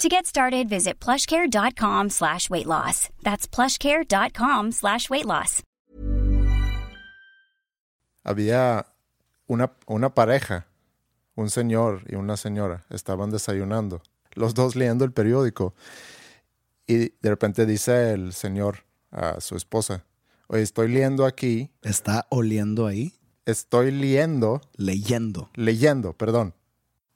To get started, visit plushcare.com slash weight loss. That's plushcare.com slash weight loss. Había una, una pareja, un señor y una señora, estaban desayunando, los dos leyendo el periódico. Y de repente dice el señor a su esposa, oye, estoy leyendo aquí, ¿Está oliendo ahí? estoy leyendo, Leyendo. leyendo, perdón.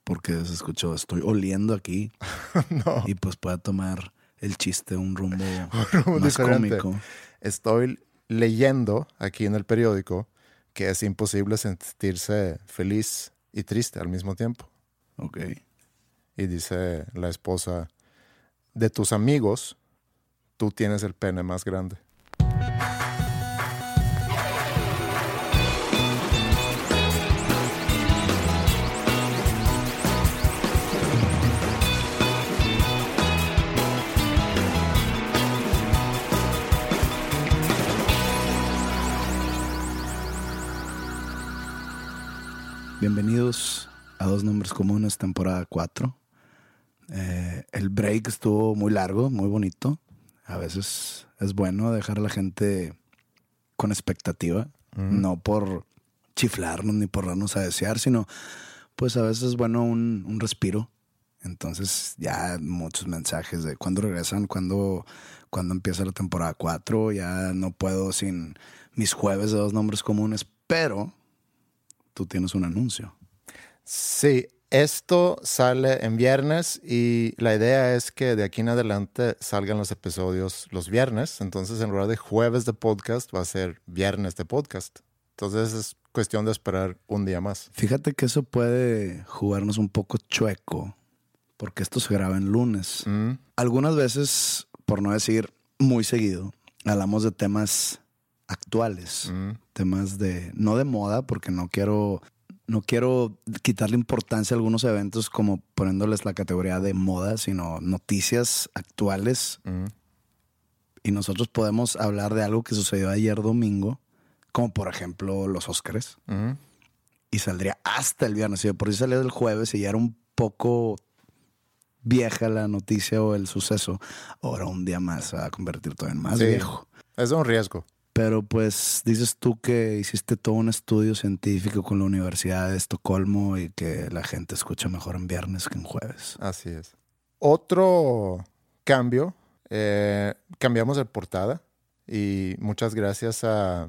Porque se escuchó, estoy oliendo aquí. no, Y pues puede tomar el chiste un rumbo rumbo más diferente. cómico. estoy leyendo aquí en el periódico que es imposible sentirse feliz y triste al mismo tiempo. Ok. Y dice la esposa, de tus amigos, tú tienes el pene más grande. Bienvenidos a Dos Nombres Comunes, temporada 4. Eh, el break estuvo muy largo, muy bonito. A veces es bueno dejar a la gente con expectativa, no por chiflarnos ni por darnos a desear, sino pues a veces es bueno un, un respiro. Entonces ya muchos mensajes de cuándo regresan, cuándo, cuándo empieza la temporada 4, ya no puedo sin mis jueves de dos nombres comunes, pero tú tienes un anuncio. Sí, esto sale en viernes y la idea es que de aquí en adelante salgan los episodios los viernes. Entonces, en lugar de jueves de podcast, va a ser viernes de podcast. Entonces, es cuestión de esperar un día más. Fíjate que eso puede jugarnos un poco chueco, porque esto se graba en lunes. Mm, Algunas veces, por no decir muy seguido, hablamos de temas actuales, mm, temas de no de moda, porque no quiero no quiero quitarle importancia a algunos eventos como poniéndoles la categoría de moda, sino noticias actuales mm. y nosotros podemos hablar de algo que sucedió ayer domingo, como por ejemplo los Óscares, mm. y saldría hasta el viernes. Y de por si salió el jueves y ya era un poco vieja la noticia o el suceso, ahora un día más se va a convertir todavía en más Sí. viejo. Es un riesgo. Pero pues dices tú que hiciste todo un estudio científico con la Universidad de Estocolmo y que la gente escucha mejor en viernes que en jueves. Así es. Otro cambio, eh, cambiamos de portada y muchas gracias a-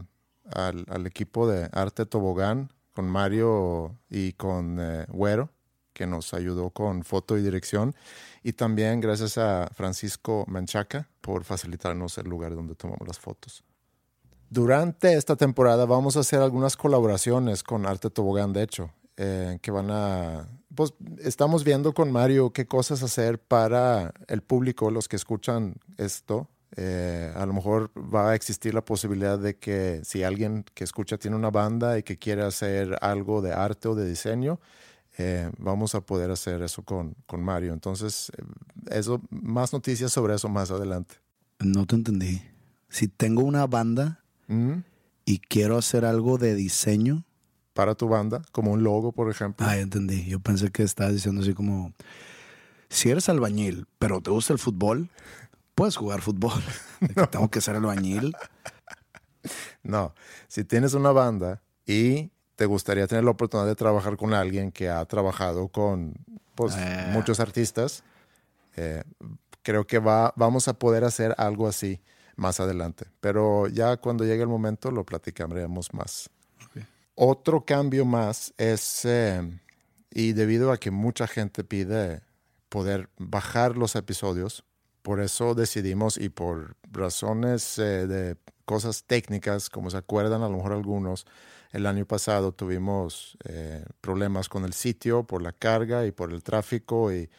al, equipo de Arte Tobogán con Mario y con eh, Güero, que nos ayudó con foto y dirección. Y también gracias a Francisco Manchaca por facilitarnos el lugar donde tomamos las fotos. Durante esta temporada vamos a hacer algunas colaboraciones con Arte Tobogán, de hecho, eh, que van a... Pues estamos viendo con Mario qué cosas hacer para el público, los que escuchan esto. Eh, a lo mejor va a existir la posibilidad de que si alguien que escucha tiene una banda y que quiere hacer algo de arte o de diseño, eh, vamos a poder hacer eso con, con Mario. Entonces, eso, más noticias sobre eso más adelante. No te entendí. Si tengo una banda Mm, y quiero hacer algo de diseño, Para tu banda, como un logo, por ejemplo. ah, entendí. Yo pensé que estabas diciendo así como, si eres albañil, pero te gusta el fútbol, puedes jugar fútbol. Que Tengo que ser albañil. No, si tienes una banda y te gustaría tener la oportunidad de trabajar con alguien que ha trabajado con pues, Eh. muchos artistas, eh, creo que va, vamos a poder hacer algo así más adelante. Pero ya cuando llegue el momento lo platicaremos más. Otro cambio más es, eh, y debido a que mucha gente pide poder bajar los episodios, por eso decidimos y por razones eh, de cosas técnicas, como se acuerdan a lo mejor algunos, el año pasado tuvimos eh, problemas con el sitio por la carga y por el tráfico y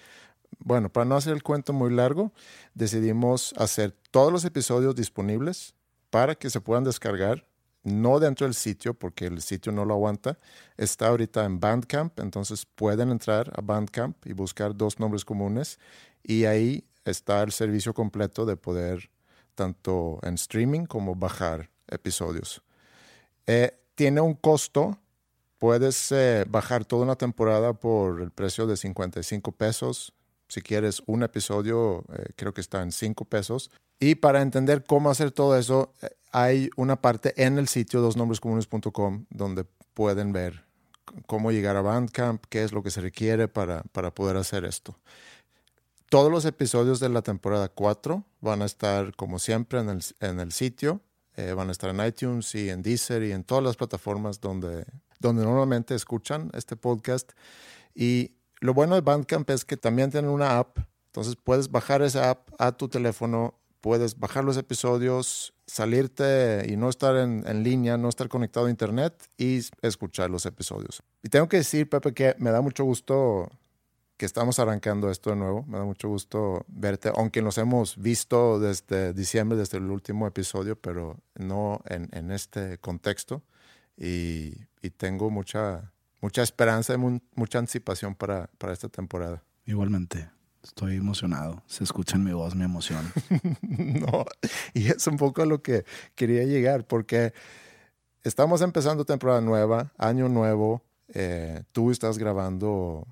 bueno, para no hacer el cuento muy largo, decidimos hacer todos los episodios disponibles para que se puedan descargar, no dentro del sitio, porque el sitio no lo aguanta. Está ahorita en Bandcamp, entonces pueden entrar a Bandcamp y buscar dos nombres comunes y ahí está el servicio completo de poder tanto en streaming como bajar episodios. Eh, tiene un costo. Puedes eh, bajar toda una temporada por el precio de 55 pesos. Si quieres un episodio, eh, creo que está en 5 pesos. Y para entender cómo hacer todo eso, eh, hay una parte en el sitio dosnombrescomunes.com donde pueden ver cómo llegar a Bandcamp, qué es lo que se requiere para, para poder hacer esto. Todos los episodios de la temporada 4 van a estar, como siempre, en el, en el sitio. Eh, van a estar en iTunes y en Deezer y en todas las plataformas donde, donde normalmente escuchan este podcast. Y lo bueno de Bandcamp es que también tienen una app. Entonces puedes bajar esa app a tu teléfono, puedes bajar los episodios, salirte y no estar en, en línea, no estar conectado a internet y escuchar los episodios. Y tengo que decir, Pepe, que me da mucho gusto que estamos arrancando esto de nuevo. Me da mucho gusto verte, aunque nos hemos visto desde diciembre, desde el último episodio, pero no en, en este contexto. Y, y, tengo mucha, mucha esperanza y mu mucha anticipación para, para esta temporada. Igualmente. Estoy emocionado. Se escucha en mi voz mi emoción. no, y es un poco a lo que quería llegar, porque estamos empezando temporada nueva, año nuevo. Eh, tú estás grabando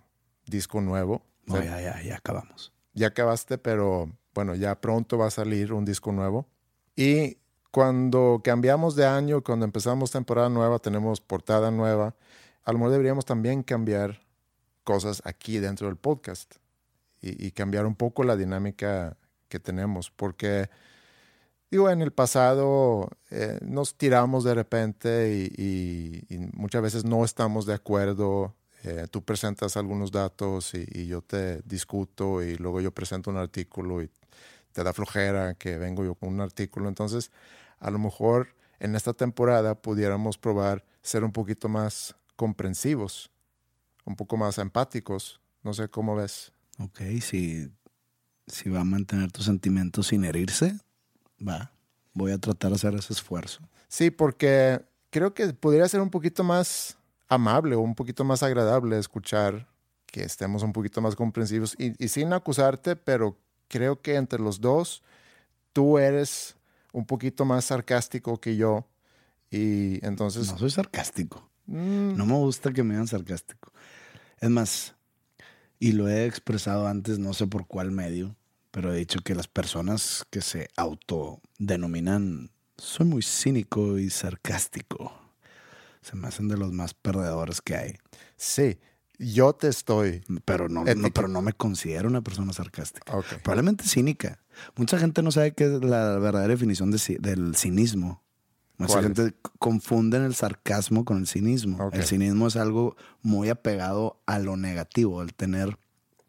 disco nuevo. No, ya, ya, ya acabamos. Ya acabaste, pero bueno, ya pronto va a salir un disco nuevo. Y cuando cambiamos de año, cuando empezamos temporada nueva, tenemos portada nueva, a lo mejor deberíamos también cambiar cosas aquí dentro del podcast y, cambiar un poco la dinámica que tenemos, porque digo, en el pasado eh, nos tiramos de repente y, muchas veces no estamos de acuerdo eh, tú presentas algunos datos y, yo te discuto y luego yo presento un artículo y te da flojera que vengo yo con un artículo. Entonces, a lo mejor en esta temporada pudiéramos probar ser un poquito más comprensivos, un poco más empáticos. No sé cómo ves. Ok, si, si va a mantener tus sentimientos sin herirse, va. Voy a tratar de hacer ese esfuerzo. Sí, porque creo que podría ser un poquito más amable o un poquito más agradable escuchar, que estemos un poquito más comprensivos y, y, sin acusarte, pero creo que entre los dos tú eres un poquito más sarcástico que yo y entonces... No soy sarcástico. Mm. No me gusta que me digan sarcástico. Es más, y lo he expresado antes, no sé por cuál medio, pero he dicho que las personas que se autodenominan soy muy cínico y sarcástico se me hacen de los más perdedores que hay. Sí, yo te estoy. Pero no, no, pero no me considero una persona sarcástica. Okay. Probablemente cínica. Mucha gente no sabe qué es la verdadera definición de, del cinismo. Mucha gente confunde el sarcasmo con el cinismo. Okay. El cinismo es algo muy apegado a lo negativo, el tener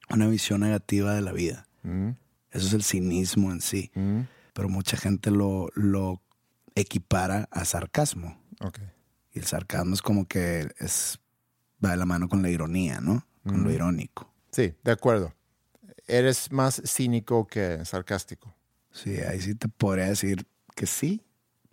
una visión negativa de la vida. Mm. Eso es el cinismo en sí. Mm. Pero mucha gente lo, lo equipara a sarcasmo. Okay. Y el sarcasmo es como que es va de la mano con la ironía, ¿no? Con mm. lo irónico. Sí, de acuerdo. Eres más cínico que sarcástico. Sí, ahí sí te podría decir que sí,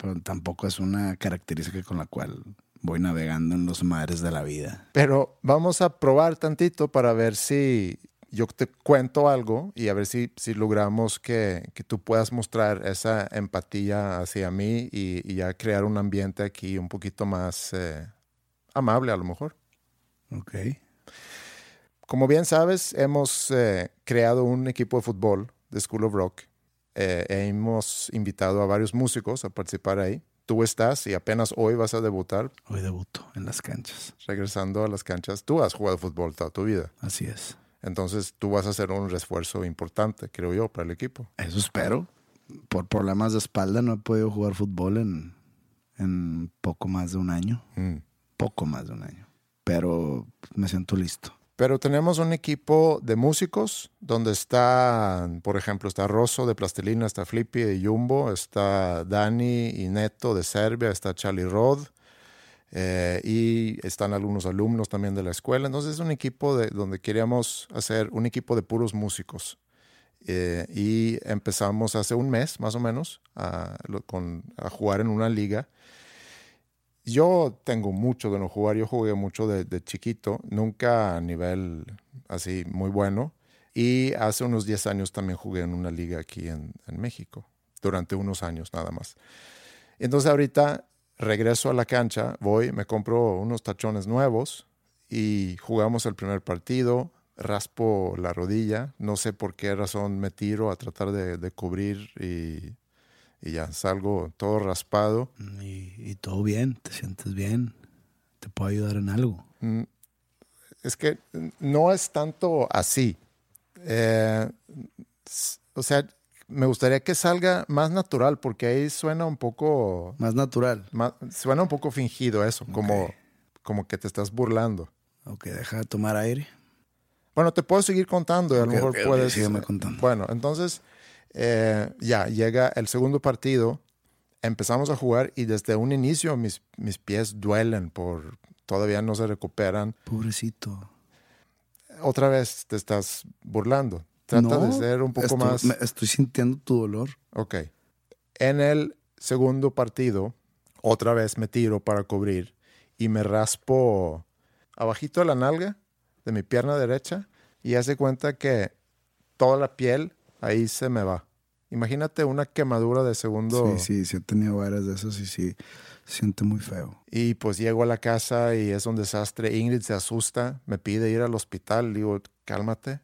pero tampoco es una característica con la cual voy navegando en los mares de la vida. Pero vamos a probar tantito para ver si yo te cuento algo y a ver si, si logramos que, que, tú puedas mostrar esa empatía hacia mí y, y, ya crear un ambiente aquí un poquito más eh, amable a lo mejor. Ok. Como bien sabes, hemos eh, creado un equipo de fútbol de School of Rock. Eh, hemos invitado a varios músicos a participar ahí. Tú estás y apenas hoy vas a debutar. Hoy debuto en las canchas. Regresando a las canchas. Tú has jugado fútbol toda tu vida. Así es. Entonces tú vas a hacer un refuerzo importante, creo yo, para el equipo. Eso espero. Por problemas de espalda no he podido jugar fútbol en, en poco más de un año. Mm. poco más de un año. Pero me siento listo. Pero tenemos un equipo de músicos donde está, por ejemplo, está Rosso de Plastilina, está Flippy de Jumbo, está Dani y Neto de Serbia, está Charlie Rod eh, y están algunos alumnos también de la escuela. Entonces es un equipo de, donde queríamos hacer un equipo de puros músicos. Eh, y empezamos hace un mes más o menos a, con, a jugar en una liga yo tengo mucho de no jugar, yo jugué mucho de, chiquito, nunca a nivel así muy bueno. Y hace unos 10 años también jugué en una liga aquí en, México, durante unos años nada más. Entonces ahorita regreso a la cancha, voy, me compro unos tachones nuevos y jugamos el primer partido, raspo la rodilla, no sé por qué razón me tiro a tratar de, de cubrir y y ya salgo todo raspado. Y, todo bien, te sientes bien, te puedo ayudar en algo. Mm, es que no es tanto así. Eh, o sea, me gustaría que salga más natural, porque ahí suena un poco... Más natural. suena un poco fingido eso, como, como que te estás burlando. Ok, deja de tomar aire. Bueno, te puedo seguir contando y a lo mejor puedes... contando. Bueno, entonces eh, ya llega el segundo partido, empezamos a jugar y desde un inicio mis, mis pies duelen por todavía no se recuperan. Pobrecito. Otra vez te estás burlando. Trata de ser un poco más. estoy sintiendo tu dolor. Ok. En el segundo partido, otra vez me tiro para cubrir y me raspo abajito de la nalga de mi pierna derecha y hace cuenta que toda la piel ahí se me va. Imagínate una quemadura de segundo. Sí, sí, sí he tenido varias de esas y sí, siente muy feo. Y pues llego a la casa y es un desastre. Ingrid se asusta, me pide ir al hospital. Digo, cálmate,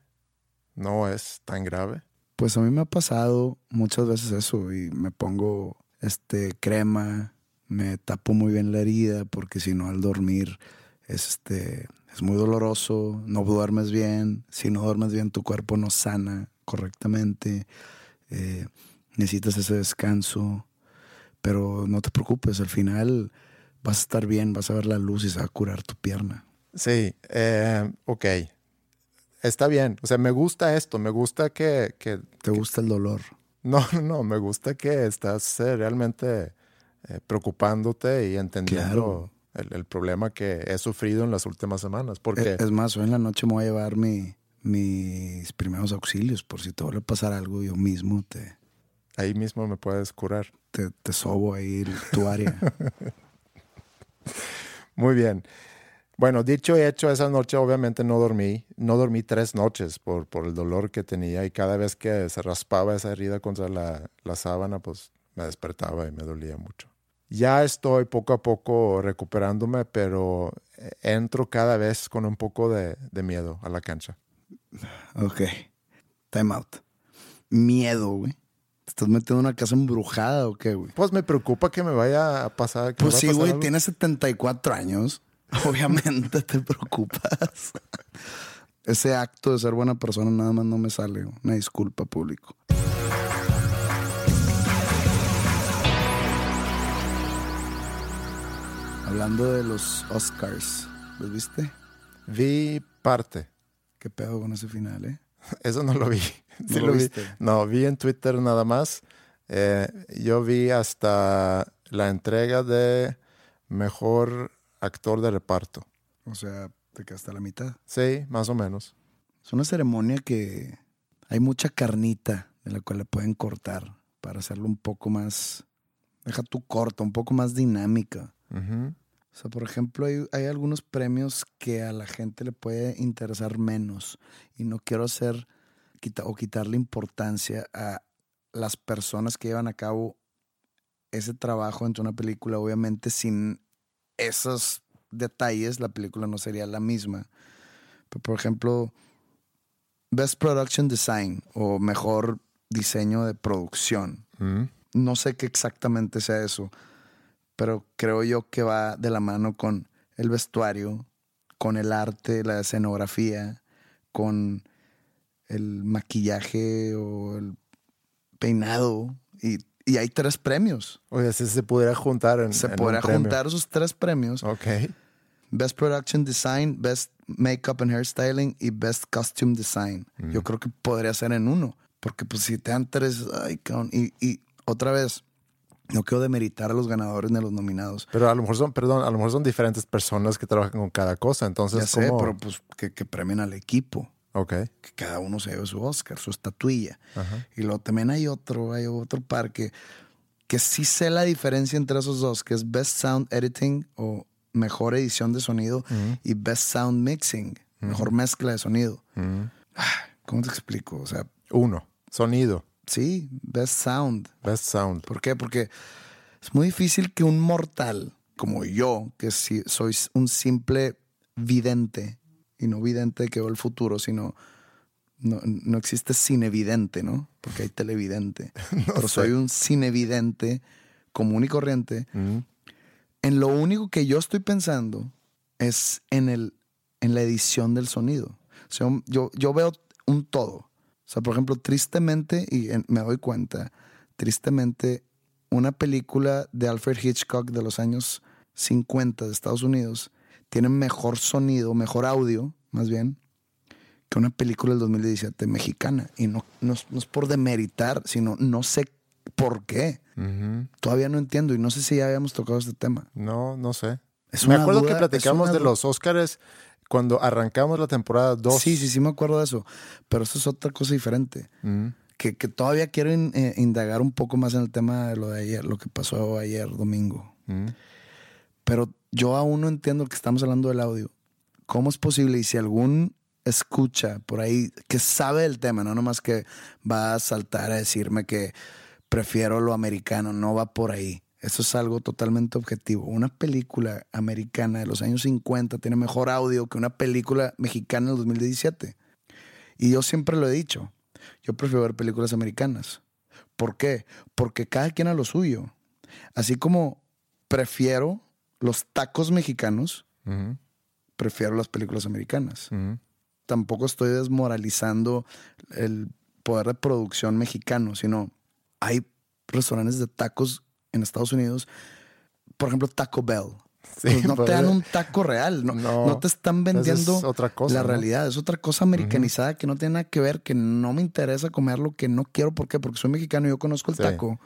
no es tan grave. Pues a mí me ha pasado muchas veces eso y me pongo este crema, me tapo muy bien la herida porque si no al dormir es este es muy doloroso, no duermes bien, si no duermes bien tu cuerpo no sana correctamente, eh, necesitas ese descanso, pero no te preocupes, al final vas a estar bien, vas a ver la luz y se va a curar tu pierna. Sí, eh, ok. Está bien, o sea, me gusta esto, me gusta que... ¿Te gusta el dolor? No, no, me gusta que estás eh, realmente preocupándote y entendiendo el, problema que he sufrido en las últimas semanas. Porque... Es, más, hoy en la noche me voy a llevar mi, mis primeros auxilios por si te vuelve a pasar algo yo mismo te ahí mismo me puedes curar. te, te sobo ahí tu área. Muy bien. Bueno dicho y hecho esa noche obviamente no dormí no dormí tres noches por, por el dolor que tenía y cada vez que se raspaba esa herida contra la, la sábana pues me despertaba y me dolía mucho. Ya estoy poco a poco recuperándome, pero eh, entro cada vez con un poco de, de miedo a la cancha. Ok. Time out. Miedo, güey. ¿Te estás metiendo en una casa embrujada o qué, güey? Pues me preocupa que me vaya a pasar. pues sí, güey, tienes 74 años. Obviamente te preocupas. Ese acto de ser buena persona nada más no me sale. Una disculpa, público. Hablando de los Oscars, ¿los viste? Vi parte. ¿Qué pedo con ese final, eh? Eso no lo vi. ¿No lo, viste? No, vi en Twitter nada más. Eh, yo vi hasta la entrega de mejor actor de reparto. O sea, te quedaste a la mitad. Sí, más o menos. Es una ceremonia que hay mucha carnita de la cual le pueden cortar para hacerlo un poco más, deja tu corto, un poco más dinámica. O sea, por ejemplo, hay, algunos premios que a la gente le puede interesar menos y no quiero hacer o quitarle importancia a las personas que llevan a cabo ese trabajo entre una película. Obviamente, sin esos detalles, la película no sería la misma. Pero, por ejemplo, Best Production Design o mejor diseño de producción. No sé qué exactamente sea eso pero creo yo que va de la mano con el vestuario, con el arte, la escenografía, con el maquillaje o el peinado. Y, hay tres premios. O sea, si se pudiera juntar en Se pudiera juntar esos tres premios. Ok. Best Production Design, Best Makeup and Hairstyling y Best Costume Design. Yo creo que podría ser en uno. Porque pues si te dan tres, ay. Y, y otra vez, no quiero demeritar a los ganadores ni a los nominados. Pero a lo mejor son, perdón, a lo mejor son diferentes personas que trabajan con cada cosa. Entonces, Ya sé, ¿cómo? pero pues que, que premien al equipo. Ok. Que cada uno se lleve su Oscar, su estatuilla. Y luego también hay otro, hay otro par que, que sí sé la diferencia entre esos dos, que es Best Sound Editing o mejor edición de sonido y Best Sound Mixing, mejor mezcla de sonido. Ah, ¿Cómo te explico? O sea, Uno. Sonido. Sí, Best Sound. Best sound. ¿Por qué? Porque es muy difícil que un mortal como yo, que sí soy un simple vidente, y no vidente que veo el futuro, sino no, no existe cinevidente, ¿no? Porque hay televidente. Pero soy un cinevidente común y corriente. Mm. En lo único que yo estoy pensando es en, el, en la edición del sonido. O sea, yo, yo veo un todo. O sea, por ejemplo, tristemente, y en- me doy cuenta, tristemente, una película de Alfred Hitchcock de los años 50 de Estados Unidos tiene mejor sonido, mejor audio, más bien, que una película del 2017 mexicana. Y no, no, es- no es por demeritar, sino no sé por qué. Todavía no entiendo y no sé si ya habíamos tocado este tema. No, no sé. Es me acuerdo duda- que platicamos de los Óscares cuando arrancamos la temporada 2. Sí, sí, sí me acuerdo de eso. Pero esto es otra cosa diferente. Mm. Que, que todavía quiero in- eh, indagar un poco más en el tema de lo de ayer, lo que pasó ayer domingo. Mm. Pero yo aún no entiendo que estamos hablando del audio. ¿Cómo es posible? Y si algún escucha por ahí que sabe del tema, no nomás que va a saltar a decirme que prefiero lo americano, no va por ahí. Eso es algo totalmente objetivo. Una película americana de los años 50 tiene mejor audio que una película mexicana del 2017. Y yo siempre lo he dicho. Yo prefiero ver películas americanas. ¿Por qué? Porque cada quien a lo suyo. Así como prefiero los tacos mexicanos, prefiero las películas americanas. Tampoco estoy desmoralizando el poder de producción mexicano, sino hay restaurantes de tacos en Estados Unidos, por ejemplo, Taco Bell. Sí, Pues no te dan un taco real, no, no, no te están es vendiendo otra cosa, la ¿no? realidad, es otra cosa americanizada que no tiene nada que ver, que no me interesa comerlo, que no quiero, ¿por qué? Porque soy mexicano y yo conozco el Sí. taco.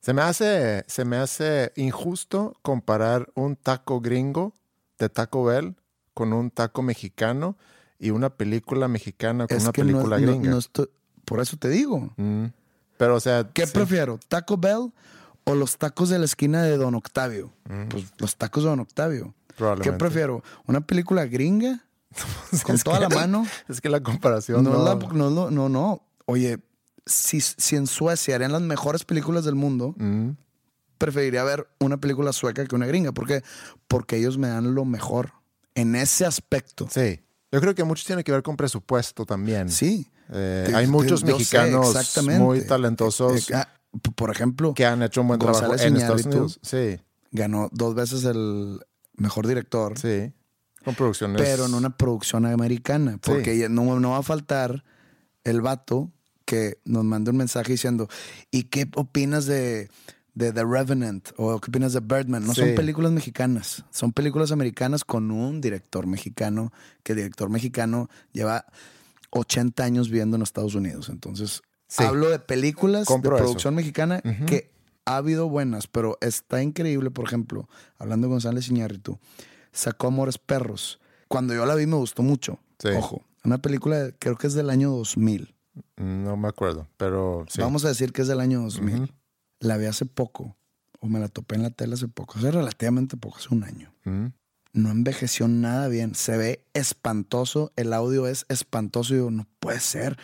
Se me hace, se me hace injusto comparar un taco gringo de Taco Bell con un taco mexicano y una película mexicana con Es una película gringa. estoy- por eso te digo. Mm. Pero, o sea, ¿Qué sí. prefiero? ¿Taco Bell o los tacos de la esquina de Don Octavio? Pues los tacos de Don Octavio. ¿Qué prefiero? ¿Una película gringa? con toda la mano. Es que la comparación No, no, la- no, no, no, no. Oye, si, si en Suecia harían las mejores películas del mundo, Mm. preferiría ver una película sueca que una gringa. ¿Por qué? Porque ellos me dan lo mejor en ese aspecto. Sí. Yo creo que mucho tiene que ver con presupuesto también. Sí. Eh, Te- hay muchos mexicanos muy talentosos Eh, ah, por ejemplo, que han hecho un buen trabajo en Estados. Unidos. Sí, ganó dos veces el mejor director. sí. Con producciones. pero en una producción americana. Porque no, no va a faltar el vato que nos mande un mensaje diciendo, ¿y qué opinas de, de The Revenant? ¿O qué opinas de Birdman? No Sí. son películas mexicanas, son películas americanas con un director mexicano, que el director mexicano lleva 80 años viviendo en Estados Unidos. Entonces, Sí. hablo de películas Compro de eso. producción mexicana que ha habido buenas, pero está increíble, por ejemplo, hablando de González Iñárritu, sacó Amores Perros. Cuando yo la vi me gustó mucho. Sí. Ojo, una película creo que es del año 2000. No me acuerdo, pero sí. Vamos a decir que es del año 2000. Ujú. La vi hace poco, o me la topé en la tele hace poco, hace relativamente poco, hace un año. No envejeció nada bien, se ve espantoso, el audio es espantoso y digo, no puede ser.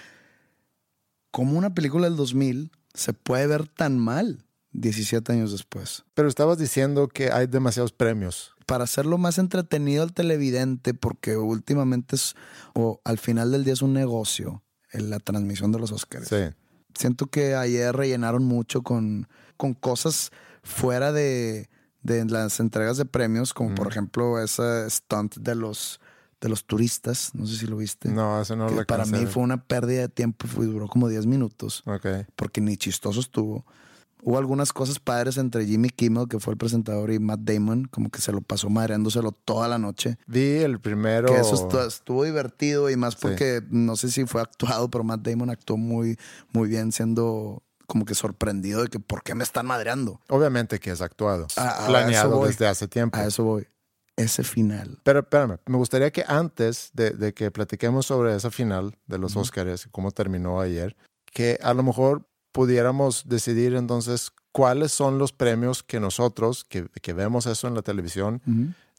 ¿Cómo una película del 2000 se puede ver tan mal 17 años después? Pero estabas diciendo que hay demasiados premios. para hacerlo más entretenido al televidente, porque últimamente es, o al final del día es un negocio, en la transmisión de los Oscars. Sí. Siento que ayer rellenaron mucho con, con cosas fuera de, de las entregas de premios, como por ejemplo ese stunt de los, de los turistas, no sé si lo viste. No, eso no que lo para mí fue una pérdida de tiempo, fue, duró como 10 minutos Ok. porque ni chistoso estuvo. Hubo algunas cosas padres entre Jimmy Kimmel, que fue el presentador, y Matt Damon, como que se lo pasó madreándoselo toda la noche. Vi el primero. Que eso estuvo, estuvo divertido y más porque no sé si fue actuado, pero Matt Damon actuó muy, muy bien siendo como que sorprendido de que por qué me están madreando. Obviamente que es actuado. planeado desde hace tiempo. A eso voy. Ese final. Pero espérame, me gustaría que antes de, que platiquemos sobre esa final de los Oscars y cómo terminó ayer, que a lo mejor pudiéramos decidir entonces cuáles son los premios que nosotros, que, vemos eso en la televisión,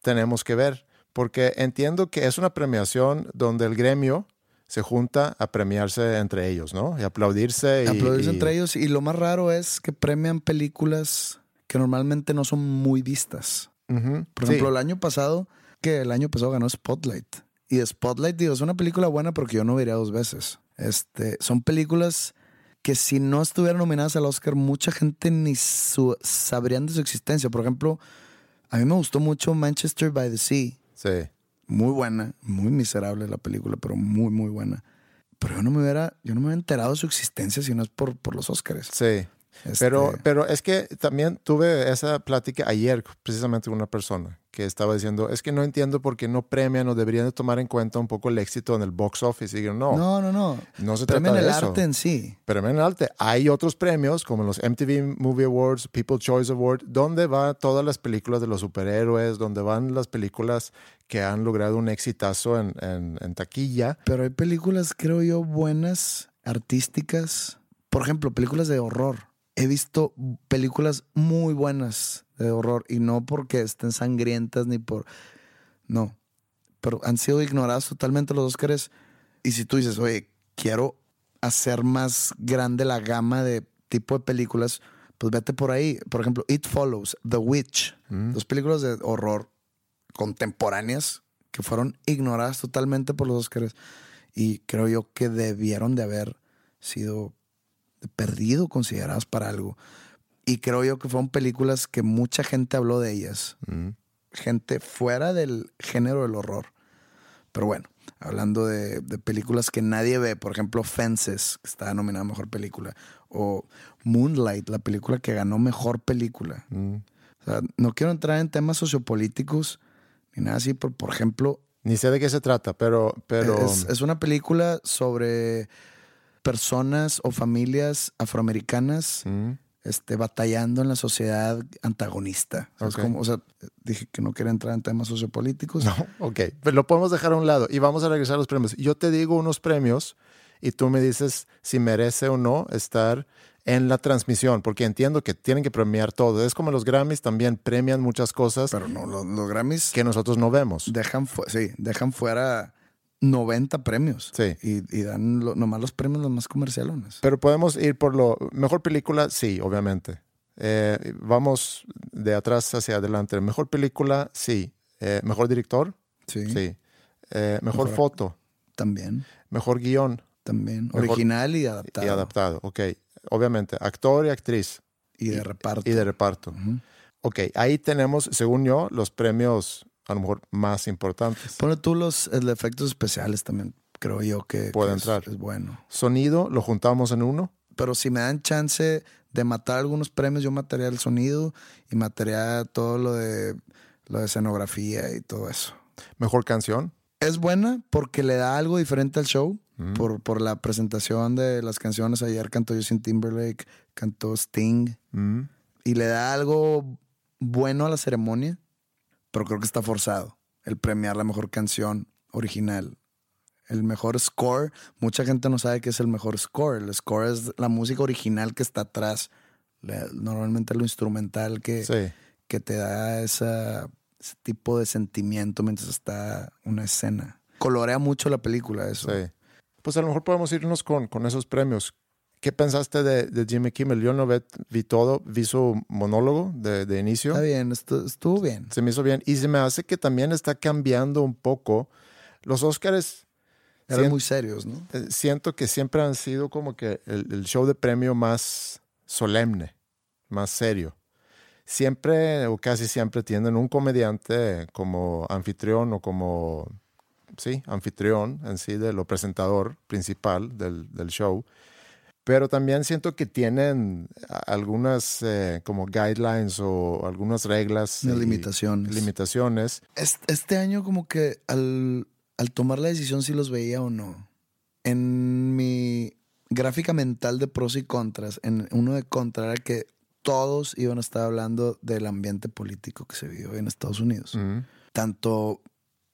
tenemos que ver. Porque entiendo que es una premiación donde el gremio se junta a premiarse entre ellos, ¿no? Y aplaudirse. Y, aplaudirse entre ellos. Y lo más raro es que premian películas que normalmente no son muy vistas. Por ejemplo, el año pasado, que el año pasado ganó Spotlight. Y Spotlight, digo, es una película buena porque yo no vería dos veces. Este, son películas que si no estuvieran nominadas al Oscar, mucha gente ni su, sabrían de su existencia. Por ejemplo, a mí me gustó mucho Manchester by the Sea. Sí. Muy buena, muy miserable la película, pero muy, muy buena. Pero yo no me hubiera, yo no me hubiera enterado de su existencia si no es por, por los Oscars. Sí. Pero, este pero es que también tuve esa plática ayer precisamente con una persona que estaba diciendo, es que no entiendo por qué no premian o deberían de tomar en cuenta un poco el éxito en el box office. Y digo, no, no, no, no. No se trata de el arte en sí. Premian el arte. Hay otros premios como los MTV Movie Awards, People Choice Award, donde van todas las películas de los superhéroes, donde van las películas que han logrado un exitazo en, en, en taquilla. Pero hay películas, creo yo, buenas, artísticas. Por ejemplo, películas de horror he visto películas muy buenas de horror y no porque estén sangrientas ni por... No, pero han sido ignoradas totalmente los Oscars. Y si tú dices, oye, quiero hacer más grande la gama de tipo de películas, pues vete por ahí. Por ejemplo, It Follows, The Witch, mm. dos películas de horror contemporáneas que fueron ignoradas totalmente por los Oscars. Y creo yo que debieron de haber sido perdido consideradas para algo. Y creo yo que fueron películas que mucha gente habló de ellas. Mm. Gente fuera del género del horror. Pero bueno, hablando de, películas que nadie ve, por ejemplo, Fences, que está nominada a Mejor Película, o Moonlight, la película que ganó Mejor Película. Mm. O sea, no quiero entrar en temas sociopolíticos ni nada así, pero por ejemplo... Ni sé de qué se trata, pero... pero... es una película sobre personas o familias afroamericanas mm. este, batallando en la sociedad antagonista. O, sea, dije que no quería entrar en temas sociopolíticos. No, ok, pero lo podemos dejar a un lado y vamos a regresar a los premios. Yo te digo unos premios y tú me dices si merece o no estar en la transmisión, porque entiendo que tienen que premiar todo. Es como los Grammys también premian muchas cosas. Pero no, los, Grammys... Que nosotros no vemos. Dejan, sí, dejan fuera 90 premios. Sí. Y, dan nomás los premios los más comercialones. Pero podemos ir por lo mejor película, sí, obviamente. Eh, vamos de atrás hacia adelante. Mejor película, sí. Eh, mejor director, sí. sí. Eh, mejor, foto, también. Mejor guion, también. Original y adaptado. Y adaptado, ok. Obviamente, actor y actriz. Y de reparto. Y de reparto. Ok, ahí tenemos, según yo, los premios a lo mejor más importantes. Pone tú los efectos especiales también, creo yo que, puede entrar. Es, bueno. Sonido, lo juntamos en uno. Pero si me dan chance de matar algunos premios, yo mataría el sonido y mataría todo lo de, lo de escenografía y todo eso. Mejor canción. Es buena porque le da algo diferente al show. Mm. Por, por, la presentación de las canciones. Ayer cantó Justin Timberlake, cantó Sting. Mm. Y le da algo bueno a la ceremonia pero creo que está forzado el premiar la mejor canción original. El mejor score, mucha gente no sabe qué es el mejor score. El score es la música original que está atrás. Normalmente lo instrumental que, que te da ese tipo de sentimiento mientras está una escena. Colorea mucho la película eso. Sí. Pues a lo mejor podemos irnos con, con esos premios. ¿Qué pensaste de, Jimmy Kimmel? Yo no vi, todo, vi su monólogo de, inicio. Está bien, estuvo, bien. Se me hizo bien. Y se me hace que también está cambiando un poco. Los Oscars... Eran muy serios, ¿no? Eh, siento que siempre han sido como que el, show de premio más solemne, más serio. Siempre o casi siempre tienen un comediante como anfitrión o como, sí, anfitrión en sí de lo presentador principal del, del show pero también siento que tienen algunas eh, como guidelines o algunas reglas. y limitaciones. Limitaciones. Este, año como que al, al tomar la decisión si los veía o no, en mi gráfica mental de pros y contras, en uno de contra era que todos iban a estar hablando del ambiente político que se vive en Estados Unidos. Tanto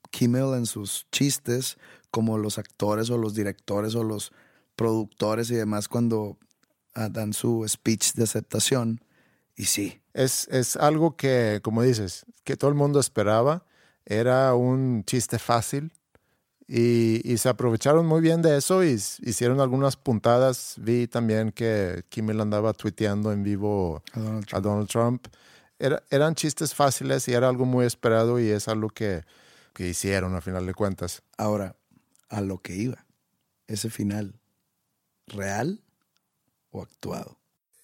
Kimmel en sus chistes, como los actores o los directores o los productores y demás cuando ah, dan su speech de aceptación. Y sí. Es, es algo que, como dices, que todo el mundo esperaba. Era un chiste fácil y, se aprovecharon muy bien de eso y hicieron algunas puntadas. Vi también que Kimmel andaba tuiteando en vivo a Donald Trump. eran chistes fáciles y era algo muy esperado y es algo que, que hicieron a final de cuentas. Ahora, a lo que iba, ese final, ¿real o actuado?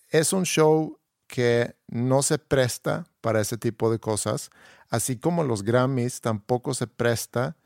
Es un show que no se presta para ese tipo de cosas, así como los Grammys tampoco se presta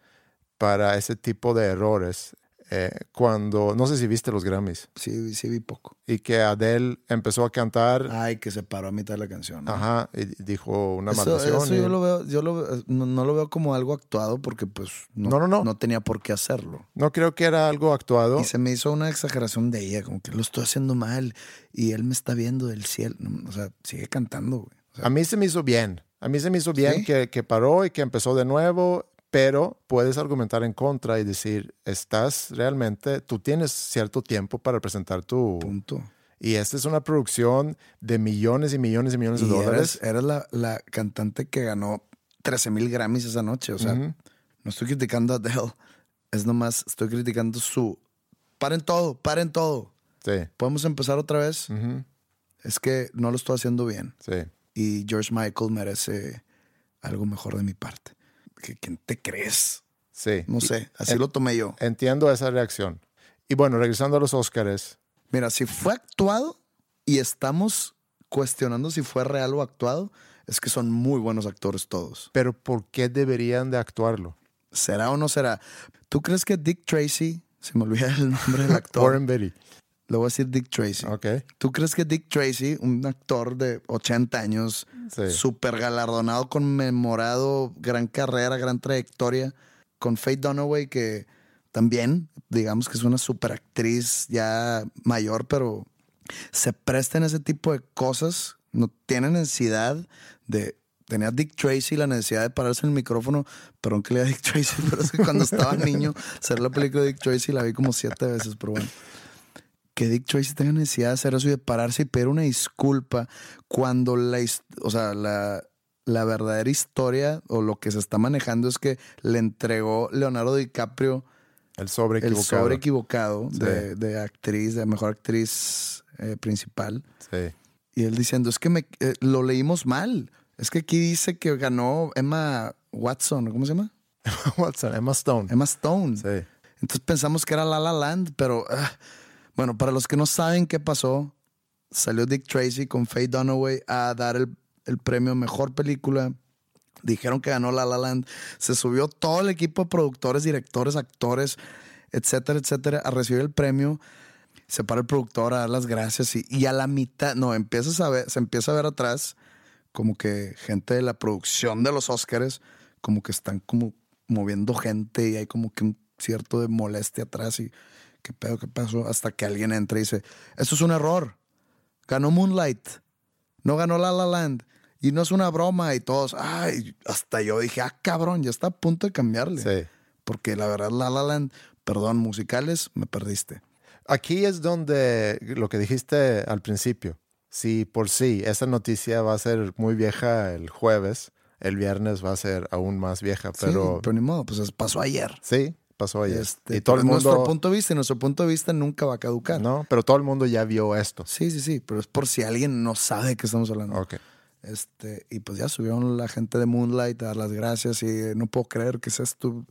para ese tipo de errores. Eh, cuando, no sé si viste los Grammys. Sí, sí vi poco. Y que Adele empezó a cantar. Ay, que se paró a mitad de la canción. Ajá, y dijo una eso, maldición. Eso yo lo veo, yo no, lo veo como algo actuado porque pues no, no, no, no, tenía por qué hacerlo. No creo que era algo actuado. Y se me hizo una exageración de ella, como que lo estoy haciendo mal y él me está viendo del cielo. O sea, sigue cantando, güey. a mí se me hizo bien. A mí se me hizo bien que, que paró y que empezó de nuevo pero puedes argumentar en contra y decir, estás realmente, tú tienes cierto tiempo para presentar tu... Punto. Y esta es una producción de millones y millones y millones de dólares. Eres, la, la, cantante que ganó 13 mil Grammys esa noche. O sea, no estoy criticando a Adele. Es nomás, estoy criticando su... Paren todo, paren todo. Sí. ¿Podemos empezar otra vez? Es que no lo estoy haciendo bien. Sí. Y George Michael merece algo mejor de mi parte. ¿Quién te crees? Sí. No sé, así lo tomé yo. Entiendo esa reacción. Y bueno, regresando a los Óscares. Mira, si fue actuado y estamos cuestionando si fue real o actuado, es que son muy buenos actores todos. Pero ¿por qué deberían de actuarlo? ¿Será o no será? ¿Tú crees que Dick Tracy, se me olvida el nombre del actor? Warren Betty. Le voy a decir Dick Tracy. Okay. ¿Tú crees que Dick Tracy, un actor de 80 años, súper galardonado, conmemorado, gran carrera, gran trayectoria, con Faye Dunaway, que también, digamos que es una super actriz ya mayor, pero se presta en ese tipo de cosas, no tiene necesidad de tenía Dick Tracy la necesidad de pararse en el micrófono. Perdón que le Dick Tracy, pero es que cuando estaba niño, hacer la película de Dick Tracy la vi como siete veces, pero bueno que Dick Tracy tenga necesidad de hacer eso y de pararse y pedir una disculpa cuando la, o sea, la, la verdadera historia o lo que se está manejando es que le entregó Leonardo DiCaprio el sobre equivocado, el sobre equivocado de, actriz, de mejor actriz eh, principal. Sí. Y él diciendo, es que me, eh, lo leímos mal. Es que aquí dice que ganó Emma Watson, ¿cómo se llama? Watson, Emma Stone. Emma Stone. Sí. Entonces pensamos que era La La Land, pero ah, bueno, para los que no saben qué pasó, salió Dick Tracy con Faye Dunaway a dar el, premio Mejor Película. Dijeron que ganó La La Land. Se subió todo el equipo de productores, directores, actores, etcétera, etcétera, a recibir el premio. Se para el productor a dar las gracias y, a la mitad, no, empiezas a ver, se empieza a ver atrás como que gente de la producción de los Oscars, como que están como moviendo gente y hay como que un cierto de molestia atrás y ¿qué pedo, qué pasó? Hasta que alguien entra y dice, eso es un error. Ganó Moonlight, no ganó La La Land. Y no es una broma y todos, ay, hasta yo dije, ah, cabrón, ya está a punto de cambiarle. Sí. Porque la verdad, La La Land, perdón, musicales, me perdiste. Aquí es donde lo que dijiste al principio. Si por sí esa noticia va a ser muy vieja el jueves, el viernes va a ser aún más vieja, pero... Sí, pero ni modo, pues pasó ayer. Sí, pasó ayer. Este, y todo el mundo... Nuestro punto de vista, y nuestro punto de vista nunca va a caducar. No, pero todo el mundo ya vio esto. Sí, sí, sí, pero es por si alguien no sabe de qué estamos hablando. Ok. Este, y pues ya subieron la gente de Moonlight a dar las gracias y no puedo creer que es esto.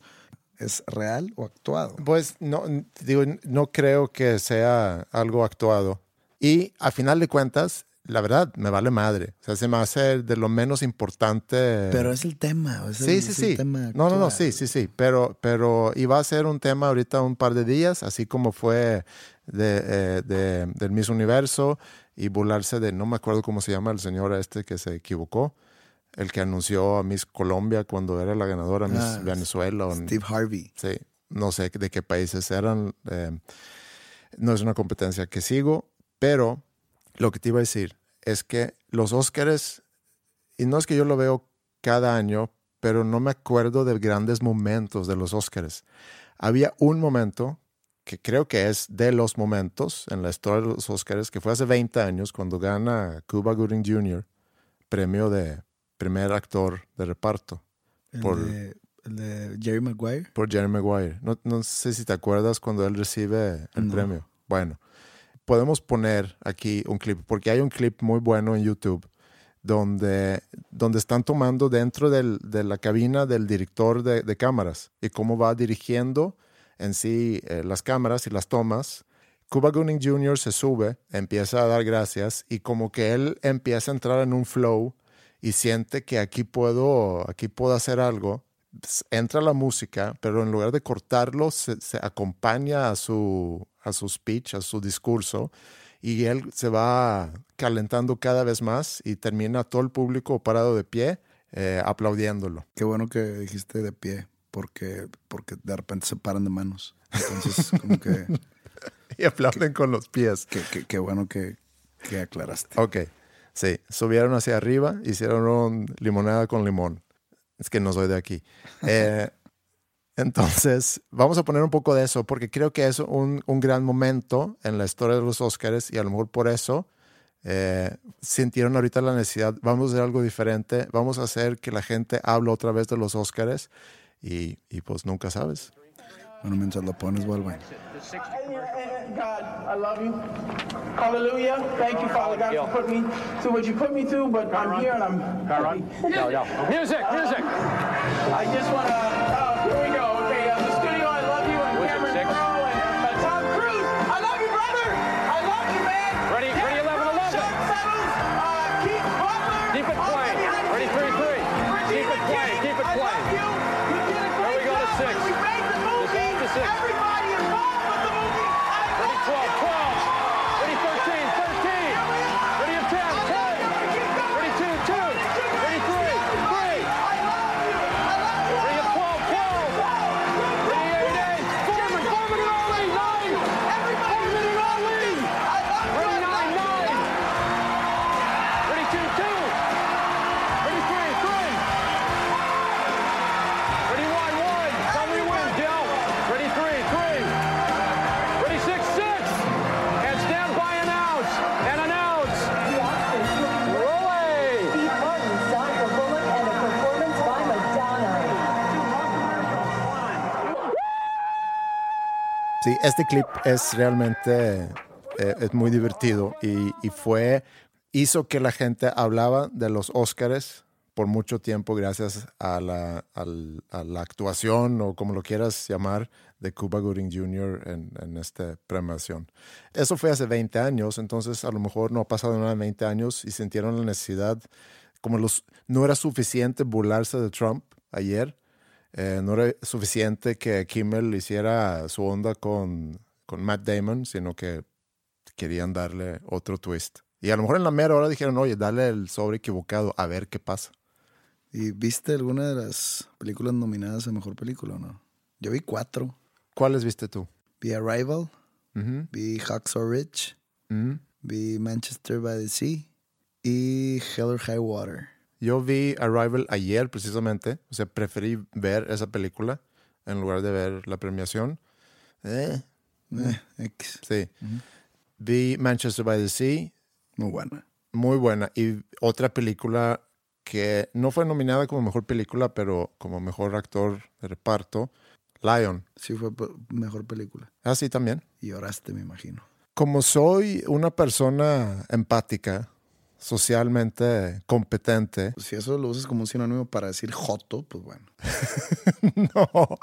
¿Es real o actuado? Pues no, digo, no creo que sea algo actuado. Y a final de cuentas, la verdad, me vale madre. O sea, se me hace de lo menos importante. Pero es el tema. sí, sí, sí. no, no, no, sí, sí, sí. Pero, pero iba a ser un tema ahorita un par de días, así como fue de, eh, de- del Miss Universo y burlarse de, no me acuerdo cómo se llama el señor este que se equivocó, el que anunció a Miss Colombia cuando era la ganadora, Miss Ah, Venezuela. o- Steve Harvey. Sí, no sé de qué países eran. eh, no es una competencia que sigo, pero lo que te iba a decir es que los Óscares, y no es que yo lo veo cada año, pero no me acuerdo de grandes momentos de los Óscares. Había un momento que creo que es de los momentos en la historia de los Óscares, que fue hace 20 años cuando gana Cuba Gooding Jr. premio de primer actor de reparto El, Por- de, el de Jerry Maguire. por Jerry Maguire. No, no sé si te acuerdas cuando él recibe el No. premio. Bueno, podemos poner aquí un clip, porque hay un clip muy bueno en YouTube donde, donde están tomando dentro del- de la cabina del director de, cámaras y cómo va dirigiendo en sí eh, las cámaras y las tomas. Cuba Gooding Jr. se sube, empieza a dar gracias y como que él empieza a entrar en un flow y siente que aquí puedo, aquí puedo hacer algo. Entra la música, pero en lugar de cortarlo, se acompaña a su, a su speech, a su discurso, y él se va calentando cada vez más y termina todo el público parado de pie eh, aplaudiéndolo. Qué bueno que dijiste de pie, porque, porque de repente se paran de manos. Entonces, como que Y aplauden con los pies. qué bueno que, que aclaraste. Ok, sí, subieron hacia arriba, hicieron limonada con limón. Es que no soy de aquí. Eh, entonces, vamos a poner un poco de eso, porque creo que es un, un gran momento en la historia de los Oscars y a lo mejor por eso eh, sintieron ahorita la necesidad, vamos a hacer algo diferente, vamos a hacer que la gente hable otra vez de los Oscars y, y pues nunca sabes. Bueno, mientras lo pones, vuelve. God, I love you. Hallelujah. Thank you, Father God, for putting me through what you put me through, but I'm here and I'm happy. Music, music. I just want to, Sí, este clip es realmente eh, es muy divertido y, y fue hizo que la gente hablaba de los Óscares por mucho tiempo gracias a la, a la actuación o como lo quieras llamar de Cuba Gooding Jr. en, en esta premiación. Eso fue hace 20 años, entonces a lo mejor no ha pasado nada en 20 años y sintieron la necesidad, como los, no era suficiente burlarse de Trump ayer, eh, no era suficiente que Kimmel hiciera su onda con, con Matt Damon, sino que querían darle otro twist. Y a lo mejor en la mera hora dijeron, oye, dale el sobre equivocado, a ver qué pasa. ¿Y viste alguna de las películas nominadas a Mejor Película o no? Yo vi cuatro. ¿Cuáles viste tú? Vi Arrival, Ujú, vi Hacksaw Ridge, ujú. vi Manchester by the Sea y Hell or High Water. Yo vi Arrival ayer precisamente, o sea, preferí ver esa película en lugar de ver la premiación. Eh, Eh, X. sí. Vi Manchester by the Sea, Muy buena. muy buena. Y otra película que no fue nominada como mejor película, pero como mejor actor de reparto, Lion. Sí fue mejor película. Ah, sí, también. Y lloraste, me imagino. Como soy una persona empática, socialmente competente, si eso lo usas como un sinónimo para decir joto, pues bueno. no,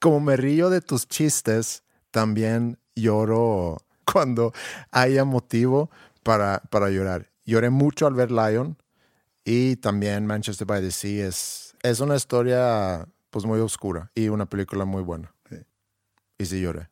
como me río de tus chistes, también lloro cuando haya motivo para, para llorar. Lloré mucho al ver Lion y también Manchester by the Sea es, es una historia pues muy oscura y una película muy buena. Sí. Y sí lloré.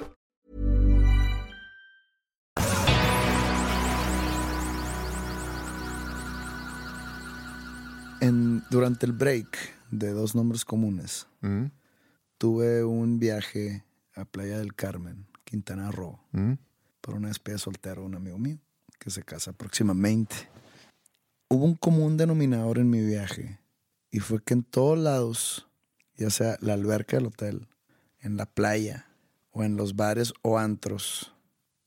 durante el break de dos nombres comunes, Mm, tuve un viaje a Playa del Carmen, Quintana Roo, mm, por una despedida soltero de un amigo mío que se casa próximamente. Hubo un común denominador en mi viaje y fue que en todos lados, ya sea la alberca del hotel, en la playa o en los bares o antros,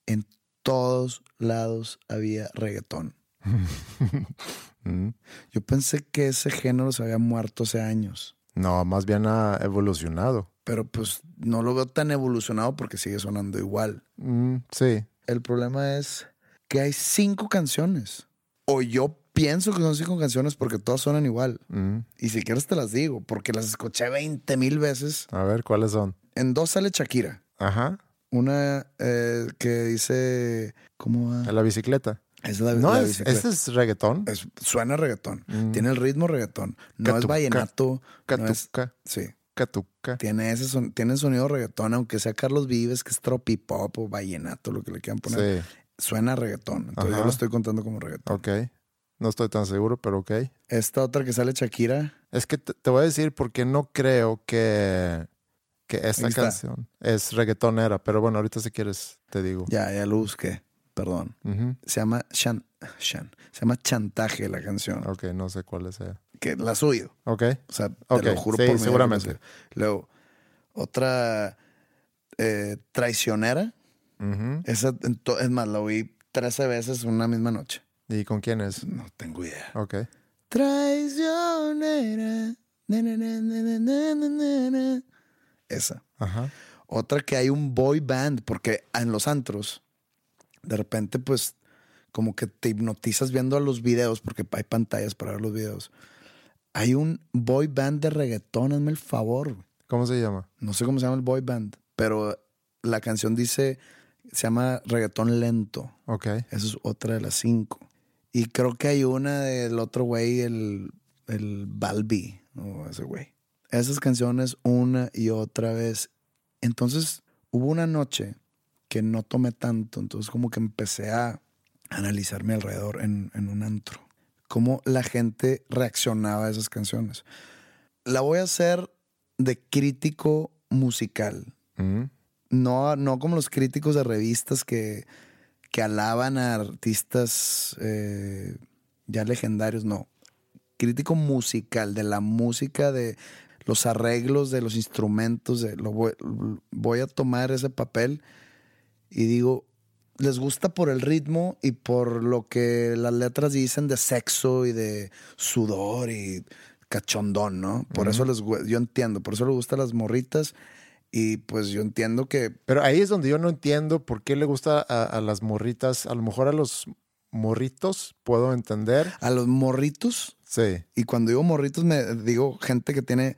en todos lados había reggaetón. mm. Yo pensé que ese género se había muerto hace años, No, más bien ha evolucionado. pero pues no lo veo tan evolucionado porque sigue sonando igual. Mm, sí. El problema es que hay cinco canciones. O yo pienso que son cinco canciones porque todas suenan igual. Mm. Y si quieres te las digo, porque las escuché 20 mil veces. A ver, ¿cuáles son? En dos sale Shakira. Ajá. Una eh, que dice... ¿Cómo va? En la bicicleta. Es la, No, la es, este es reggaetón. Es- suena reggaetón. Mm. Tiene el ritmo reggaetón. No es Catuca, vallenato. No es, Catuca, sí. catuca. Tiene ese son, tiene sonido reggaetón, aunque sea Carlos Vives, que es tropipop o vallenato, lo que le quieran poner. Sí, Suena reggaetón. Entonces yo lo estoy contando como reggaetón. ok. No estoy tan seguro, pero ok. Esta otra que sale Shakira, Es que te, te voy a decir porque no creo que, que esta canción es reggaetonera, pero bueno, ahorita si quieres te digo. ya, ya lo busqué, perdón. Se llama Shan, Shan, Se llama Chantaje la canción. Ok, no sé cuál es. Ella. Que la has oído. Ok. O sea, te lo juro sí, por seguramente. Luego, otra eh, traicionera. Esa, es más, la oí 13 veces en una misma noche. ¿Y con quién es? No tengo idea. Ok. Traicionera. Esa. Ajá. Otra que hay un boy band, porque en los antros de repente, pues, como que te hipnotizas viendo los videos, porque hay pantallas para ver los videos. Hay un boy band de reggaetón, hazme el favor. ¿Cómo se llama? No sé cómo se llama el boy band, pero la canción dice, se llama reggaetón lento. Ok. Esa es otra de las cinco. Y creo que hay una del otro güey, el, el Balbi, o ese güey. Esas canciones una y otra vez. Entonces hubo una noche que no tomé tanto, entonces como que empecé a analizar mi alrededor en, en un antro. Cómo la gente reaccionaba a esas canciones. La voy a hacer de crítico musical no, no como los críticos de revistas que, que alaban a artistas eh, ya legendarios, no. Crítico musical, de la música, de los arreglos, de los instrumentos, de, lo voy, voy a tomar ese papel y digo, les gusta por el ritmo y por lo que las letras dicen de sexo y de sudor y cachondón, ¿no? Por eso les yo entiendo, por eso les gustan las morritas y pues yo entiendo que Pero ahí es donde yo no entiendo por qué le gusta a, a las morritas. A lo mejor a los morritos puedo entender. a los morritos, Sí, y cuando digo morritos me digo gente que tiene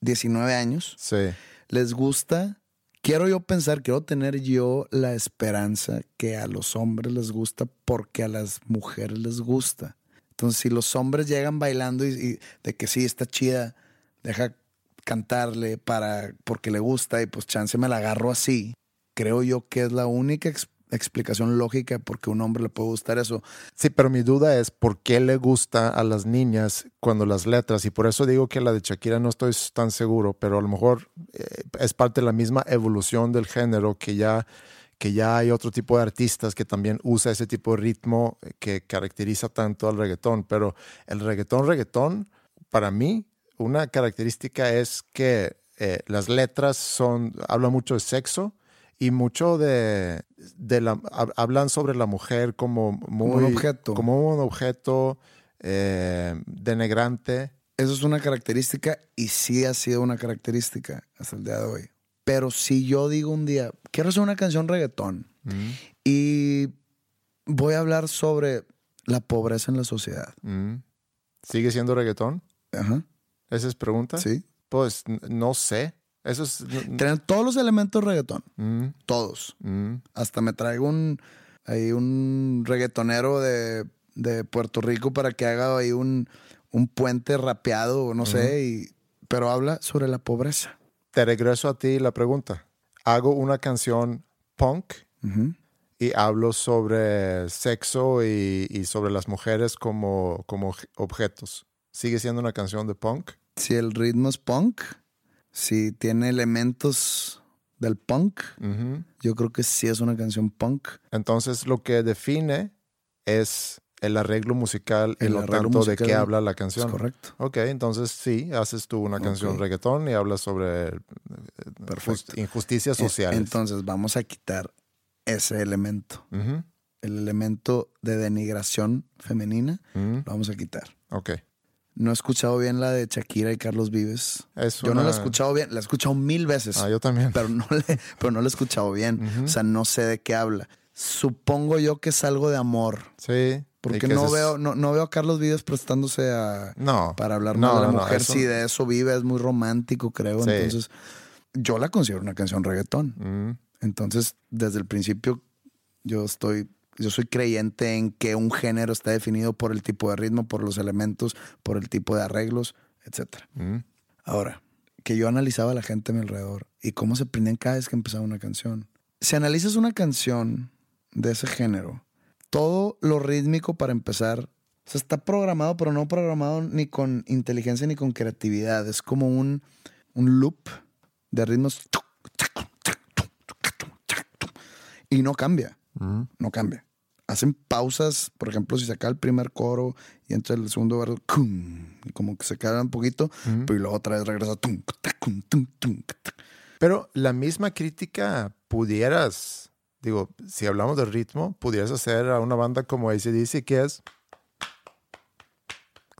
19 años, sí. les gusta, quiero yo pensar, quiero tener yo la esperanza que a los hombres les gusta porque a las mujeres les gusta. Entonces, si los hombres llegan bailando y, de que sí, está chida, deja cantarle para porque le gusta y pues chance me la agarro así. Creo yo que es la única ex- explicación lógica por qué a un hombre le puede gustar eso. Sí, pero mi duda es por qué le gusta a las niñas cuando las letras, y por eso digo que la de Shakira no estoy tan seguro, pero a lo mejor eh, es parte de la misma evolución del género que ya, que ya hay otro tipo de artistas que también usa ese tipo de ritmo que caracteriza tanto al reggaetón, pero el reggaetón, reggaetón, para mí, una característica es que eh, las letras son, habla mucho de sexo y mucho de, de la, hab- hablan sobre la mujer como muy... un objeto. Como un objeto eh, denigrante. Eso es una característica y sí ha sido una característica hasta el día de hoy. Pero si yo digo un día, quiero hacer una canción reggaetón Mm, y voy a hablar sobre la pobreza en la sociedad. mm. ¿Sigue siendo reggaetón? Ajá. ¿Esa es pregunta? Sí. Pues no sé. Eso es... n- Tienen todos los elementos reggaetón. mm, Todos. mm. Hasta me traigo un, ahí un reggaetonero de, de Puerto Rico para que haga ahí un, un puente rapeado, no sé, y, pero habla sobre la pobreza. Te regreso a ti la pregunta. Hago una canción punk y hablo sobre sexo y, y sobre las mujeres como, como obje- objetos. ¿Sigue siendo una canción de punk? Si el ritmo es punk, si tiene elementos del punk, yo creo que sí es una canción punk. Entonces lo que define es el arreglo musical y arreglo tanto de qué habla la Es canción. correcto. Ok, entonces sí, haces tú una canción Ok. reggaetón y hablas sobre eh, Perfecto. just- injusticias sociales. Entonces vamos a quitar ese elemento. El elemento de denigración femenina lo vamos a quitar. Ok. No he escuchado bien la de Shakira y Carlos Vives. Es Yo no la he escuchado bien, la he escuchado mil veces, Ah, yo también. pero, no le, pero no la he escuchado bien. O sea, no sé de qué habla. Supongo yo que es algo de amor. Sí. Porque que no es- veo, no, no veo a Carlos Vives prestándose a No. para hablar No, de la no, no, mujer. eso- Si de eso vive, es muy romántico, creo. Sí. Entonces, yo la considero una canción reggaetón. Mm, Entonces, desde el principio, yo estoy, yo soy creyente en que un género está definido por el tipo de ritmo, por los elementos, por el tipo de arreglos, etcétera. mm. Ahora, que yo analizaba a la gente a mi alrededor y cómo se prendían cada vez que empezaba una canción. Si analizas una canción de ese género, todo lo rítmico para empezar, o sea, está programado, pero no programado ni con inteligencia ni con creatividad. Es como un, un loop de ritmos. Y no cambia, No cambia. Hacen pausas, por ejemplo, si se acaba el primer coro y entra el segundo verso, y como que se queda un poquito, Mm. pero luego otra vez regresa. tum, tum, tum. Pero la misma crítica pudieras, digo, si hablamos de ritmo, pudieras hacer a una banda como ACDC, que es.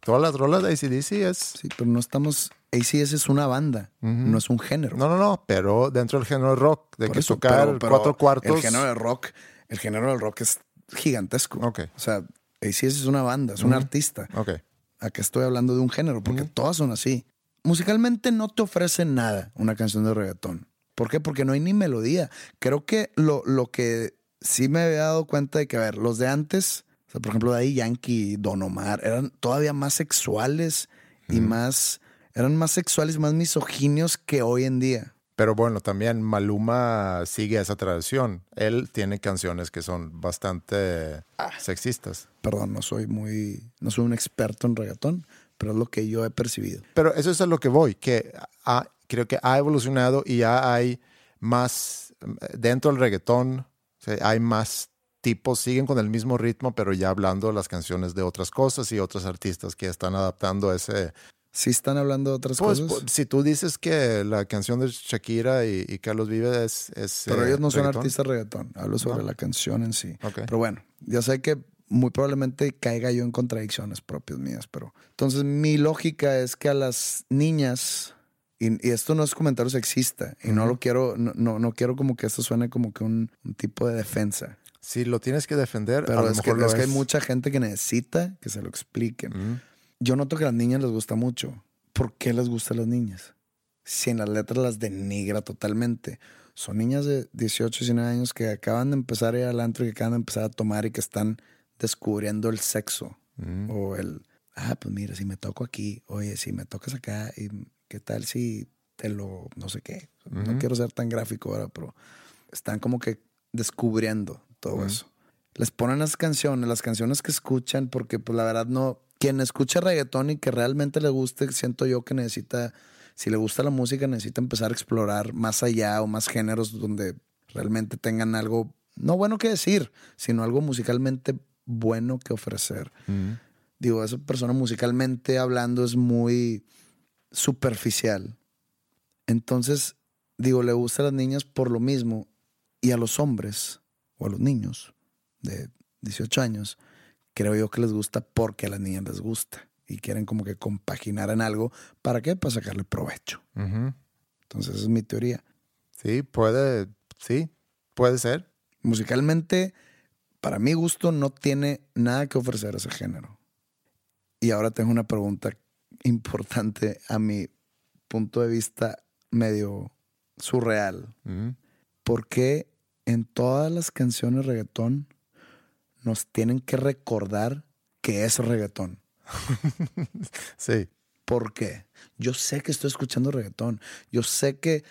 Todas las rolas de ACDC es. Sí, pero no estamos. ACS es una banda, no es un género. No, no, no, pero dentro del género de rock, de Por que eso, tocar pero- pero cuatro cuartos. El género del rock, el género del rock es gigantesco. Ok. O sea, ACS es una banda, es un artista. Ok. Aquí estoy hablando de un género, porque todas son así. Musicalmente no te ofrece nada una canción de reggaetón. ¿Por qué? Porque no hay ni melodía. Creo que lo, lo que sí me había dado cuenta de que, a ver, los de antes, o sea, por ejemplo, de ahí Yankee, Don Omar, eran todavía más sexuales y más, eran más sexuales, más misoginios que hoy en día. Pero bueno, también Maluma sigue esa tradición. Él tiene canciones que son bastante Ah. sexistas. Perdón, no soy muy, no soy un experto en reggaetón, pero es lo que yo he percibido. Pero eso es a lo que voy, que ha- creo que ha evolucionado y ya hay más, dentro del reggaetón, hay más tipos, siguen con el mismo ritmo, pero ya hablando las canciones de otras cosas y otros artistas que están adaptando ese... ¿Sí están hablando de otras Pues, cosas? pues, si tú dices que la canción de Shakira y, y Carlos Vive es... es, Pero eh, ellos no son artistas reggaetón. Hablo sobre No. la canción en sí. Ok. Pero bueno, ya sé que muy probablemente caiga yo en contradicciones propias mías, pero entonces mi lógica es que a las niñas y, y esto no es comentario sexista y no Ujú. lo quiero no, no, no quiero como que esto suene como que un, un tipo de defensa, Si lo tienes que defender, a pero lo es que, mejor lo es que hay es. mucha gente que necesita que se lo expliquen. Mm. Yo noto que a las niñas les gusta mucho. ¿Por qué les gusta a las niñas? Si en las letras las denigra totalmente. Son niñas de 18, 19 años que acaban de empezar a ir al antro y que acaban de empezar a tomar y que están descubriendo el sexo. Mm. O el, ah, pues mira, si me toco aquí, oye, si me tocas acá, y ¿qué tal si te lo, no sé qué? No quiero ser tan gráfico ahora, pero están como que descubriendo todo eso. Les ponen las canciones, las canciones que escuchan, porque pues la verdad no, quien escucha reggaetón y que realmente le guste, siento yo que necesita, si le gusta la música, necesita empezar a explorar más allá o más géneros donde realmente tengan algo, no bueno que decir, sino algo musicalmente bueno que ofrecer. Digo, esa persona musicalmente hablando es muy superficial. Entonces, digo, le gusta a las niñas por lo mismo. Y a los hombres o a los niños de 18 años, creo yo que les gusta porque a las niñas les gusta y quieren como que compaginar en algo. ¿Para qué? Para sacarle provecho. Entonces, esa es mi teoría. Sí, puede, sí, puede ser. Musicalmente, para mi gusto, no tiene nada que ofrecer ese género. Y ahora tengo una pregunta importante a mi punto de vista medio surreal. Ujú. ¿Por qué en todas las canciones reggaetón nos tienen que recordar que es reggaetón? Sí. ¿Por qué? Yo sé que estoy escuchando reggaetón. Yo sé que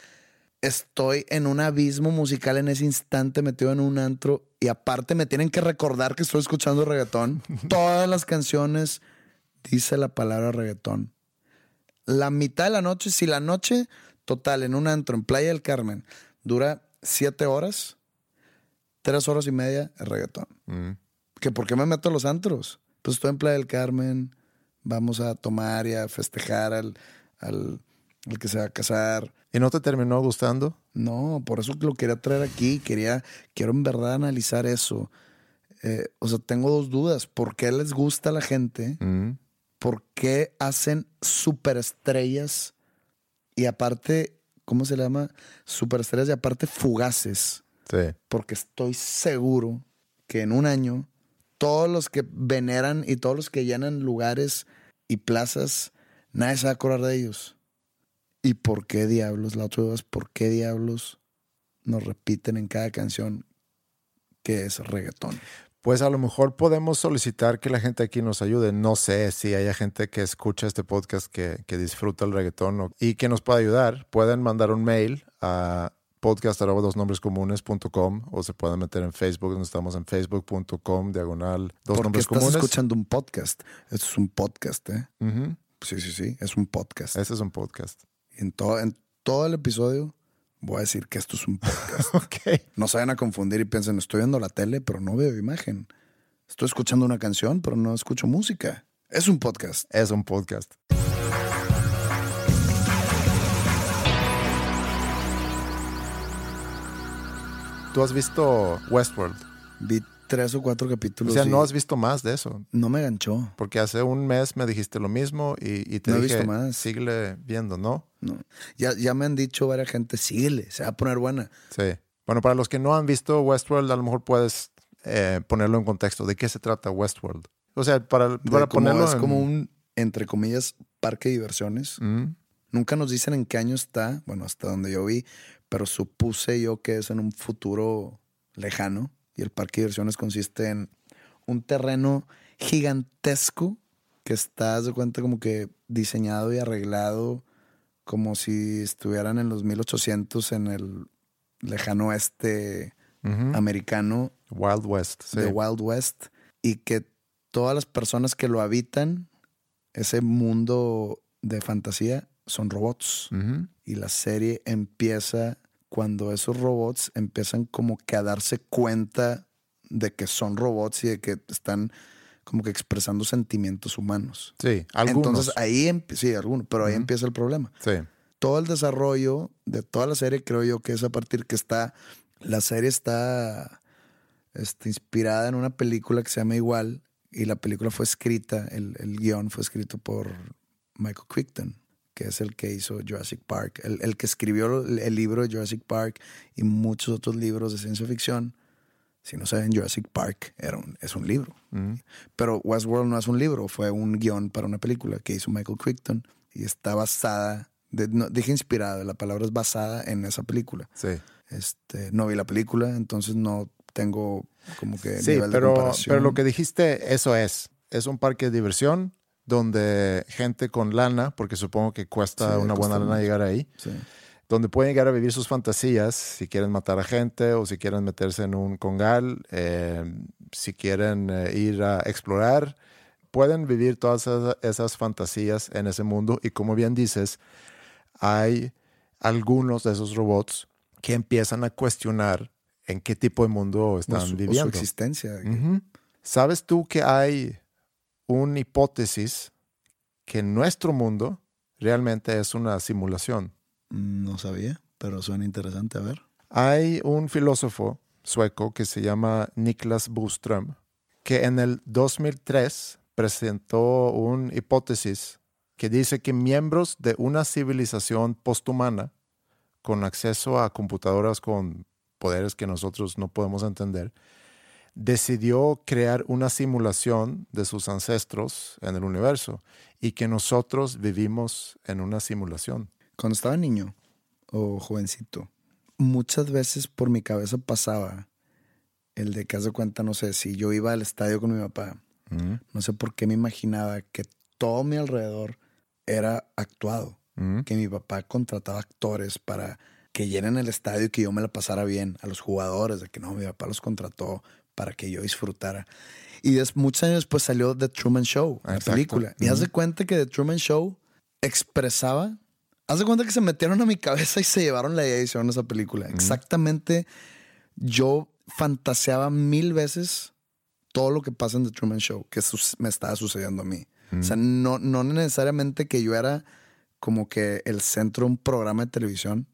estoy en un abismo musical en ese instante metido en un antro y aparte me tienen que recordar que estoy escuchando reggaetón. Todas las canciones dice la palabra reggaetón. La mitad de la noche, si la noche total en un antro en Playa del Carmen dura siete horas, tres horas y media es reggaetón. Mm. ¿Que ¿Por qué me meto a los antros? Pues estoy en Playa del Carmen, vamos a tomar y a festejar al, al, al que se va a casar. ¿Y no te terminó gustando? No, por eso lo quería traer aquí. Quería, quiero en verdad analizar eso. Eh, o sea, tengo dos dudas. ¿Por qué les gusta a la gente? Mm. ¿Por qué hacen superestrellas? Y aparte, ¿cómo se le llama? Superestrellas y aparte fugaces. Sí. Porque estoy seguro que en un año todos los que veneran y todos los que llenan lugares y plazas, nadie se va a acordar de ellos. ¿Y por qué diablos, la otra duda es por qué diablos nos repiten en cada canción que es reggaetón? Pues a lo mejor podemos solicitar que la gente aquí nos ayude. No sé si haya gente que escucha este podcast que, que disfruta el reggaetón y que nos pueda ayudar. Pueden mandar un mail a podcast.dosnombrescomunes.com o se pueden meter en Facebook, donde estamos en facebook.com, diagonal dos ¿Por qué nombres estás comunes. escuchando un podcast? Esto es un podcast, ¿eh? Sí, sí, sí, es un podcast. Ese es un podcast. En todo, en todo el episodio voy a decir que esto es un podcast. Ok. No se vayan a confundir y piensen, estoy viendo la tele, pero no veo imagen. Estoy escuchando una canción, pero no escucho música. Es un podcast. Es un podcast. ¿Tú has visto Westworld? Vi tres o cuatro O capítulos. sea, y no has visto más de eso. no me ganchó. Porque hace un mes me dijiste lo mismo y, y te No he dije, visto más. síguele viendo, ¿no? No. Ya, ya me han dicho varias gente, síguele, se va a poner buena. Sí. Bueno, para los que no han visto Westworld, a lo mejor puedes eh, ponerlo en contexto. ¿De qué se trata Westworld? O sea, para, para cómo ponerlo es en- como un, entre comillas, parque de diversiones. Mm, Nunca nos dicen en qué año está, bueno, hasta donde yo vi, pero supuse yo que es en un futuro lejano. Y el parque de diversiones consiste en un terreno gigantesco que está, de cuenta, como que diseñado y arreglado como si estuvieran en los 1800 en el lejano oeste americano Wild West. Sí. de Wild West y que todas las personas que lo habitan, ese mundo de fantasía, son robots. Y la serie empieza cuando esos robots empiezan como que a darse cuenta de que son robots y de que están como que expresando sentimientos humanos. Sí, algunos. Entonces ahí, sí, algunos, pero ahí empieza el problema sí. todo el desarrollo de toda la serie creo yo que es a partir que está la serie está este, inspirada en una película que se llama igual y la película fue escrita el, el guion fue escrito por Michael Crichton que es el que hizo Jurassic Park el, el que escribió el, libro de Jurassic Park y muchos otros libros de ciencia ficción si no saben Jurassic Park era un- es un libro Mm. pero Westworld no es un libro, fue un guion para una película que hizo Michael Crichton y está basada, de- no, dije inspirada, la palabra es basada en esa película. Sí. Este, no vi la película, entonces no tengo como que Sí, nivel de pero, comparación. pero lo que dijiste, eso es. Es un parque de diversión donde gente con lana, porque supongo que cuesta Sí, una buena lana mucho. llegar ahí, Sí. donde pueden llegar a vivir sus fantasías, si quieren matar a gente o si quieren meterse en un congal, eh, si quieren eh, ir a explorar, pueden vivir todas esas, esas fantasías en ese mundo y como bien dices, hay algunos de esos robots que empiezan a cuestionar en qué tipo de mundo O están su, o su viviendo. existencia. ¿Sabes tú que hay una hipótesis que nuestro mundo realmente es una simulación? No sabía, pero suena interesante. A ver. Hay un filósofo sueco que se llama Niklas Boström, que en el 2003 presentó una hipótesis que dice que miembros de una civilización posthumana con acceso a computadoras con poderes que nosotros no podemos entender, decidió crear una simulación de sus ancestros en el universo y que nosotros vivimos en una simulación. Cuando estaba niño o jovencito, muchas veces por mi cabeza pasaba el de que haz de cuenta, no sé, si yo iba al estadio con mi papá, no sé por qué me imaginaba que todo mi alrededor era actuado, que mi papá contrataba actores para que llenen el estadio y que yo me la pasara bien a los jugadores, de que no, mi papá los contrató para que yo disfrutara. Y des- muchos años después salió The Truman Show, la Exacto. película. Y haz de cuenta que The Truman Show expresaba, haz de cuenta que se metieron a mi cabeza y se llevaron la idea y hicieron esa película. Exactamente, yo fantaseaba mil veces todo lo que pasa en The Truman Show, que me estaba sucediendo a mí. O sea, no, no necesariamente que yo era como que el centro de un programa de televisión,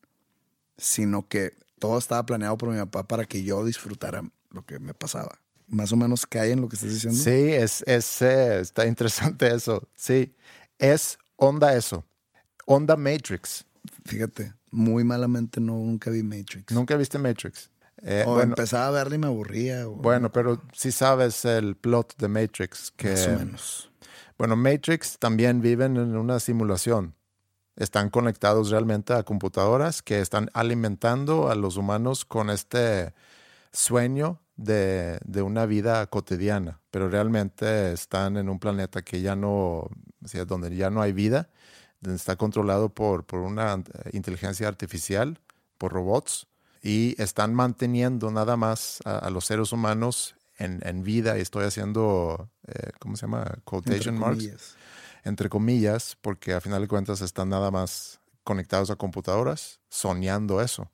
sino que todo estaba planeado por mi papá para que yo disfrutara lo que me pasaba. Más o menos cae en lo que estás diciendo. Sí, es, es, eh, está interesante eso. Sí, es onda eso. Onda Matrix. Fíjate, muy malamente no nunca vi Matrix. ¿Nunca viste Matrix? Eh, o bueno, empezaba a verla y me aburría. o- bueno, pero sí sabes el plot de Matrix. Que, Más o menos. Bueno, Matrix también viven en una simulación. Están conectados realmente a computadoras que están alimentando a los humanos con este sueño de, de una vida cotidiana, pero realmente están en un planeta que ya no, o sea, donde ya no hay vida, donde está controlado por, por una inteligencia artificial, por robots, y están manteniendo nada más a, a los seres humanos en, en vida, estoy haciendo, eh, ¿cómo se llama? Quotation Entre marks comillas. entre comillas, porque a final de cuentas están nada más conectados a computadoras, soñando eso.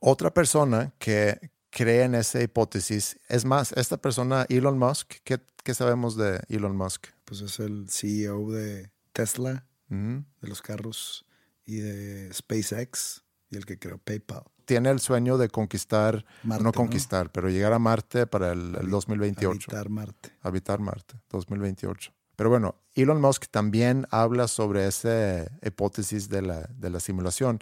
Otra persona que cree en esa hipótesis, es más, esta persona, Elon Musk, ¿qué, qué sabemos de Elon Musk? Pues es el CEO de Tesla, de los carros, y de SpaceX, y el que creó PayPal. Tiene el sueño de conquistar, Marte, no ¿no? conquistar, pero llegar a Marte para el, el 2028. Habitar Marte. habitar Marte, 2028. Pero bueno, Elon Musk también habla sobre esa hipótesis de la, de la simulación.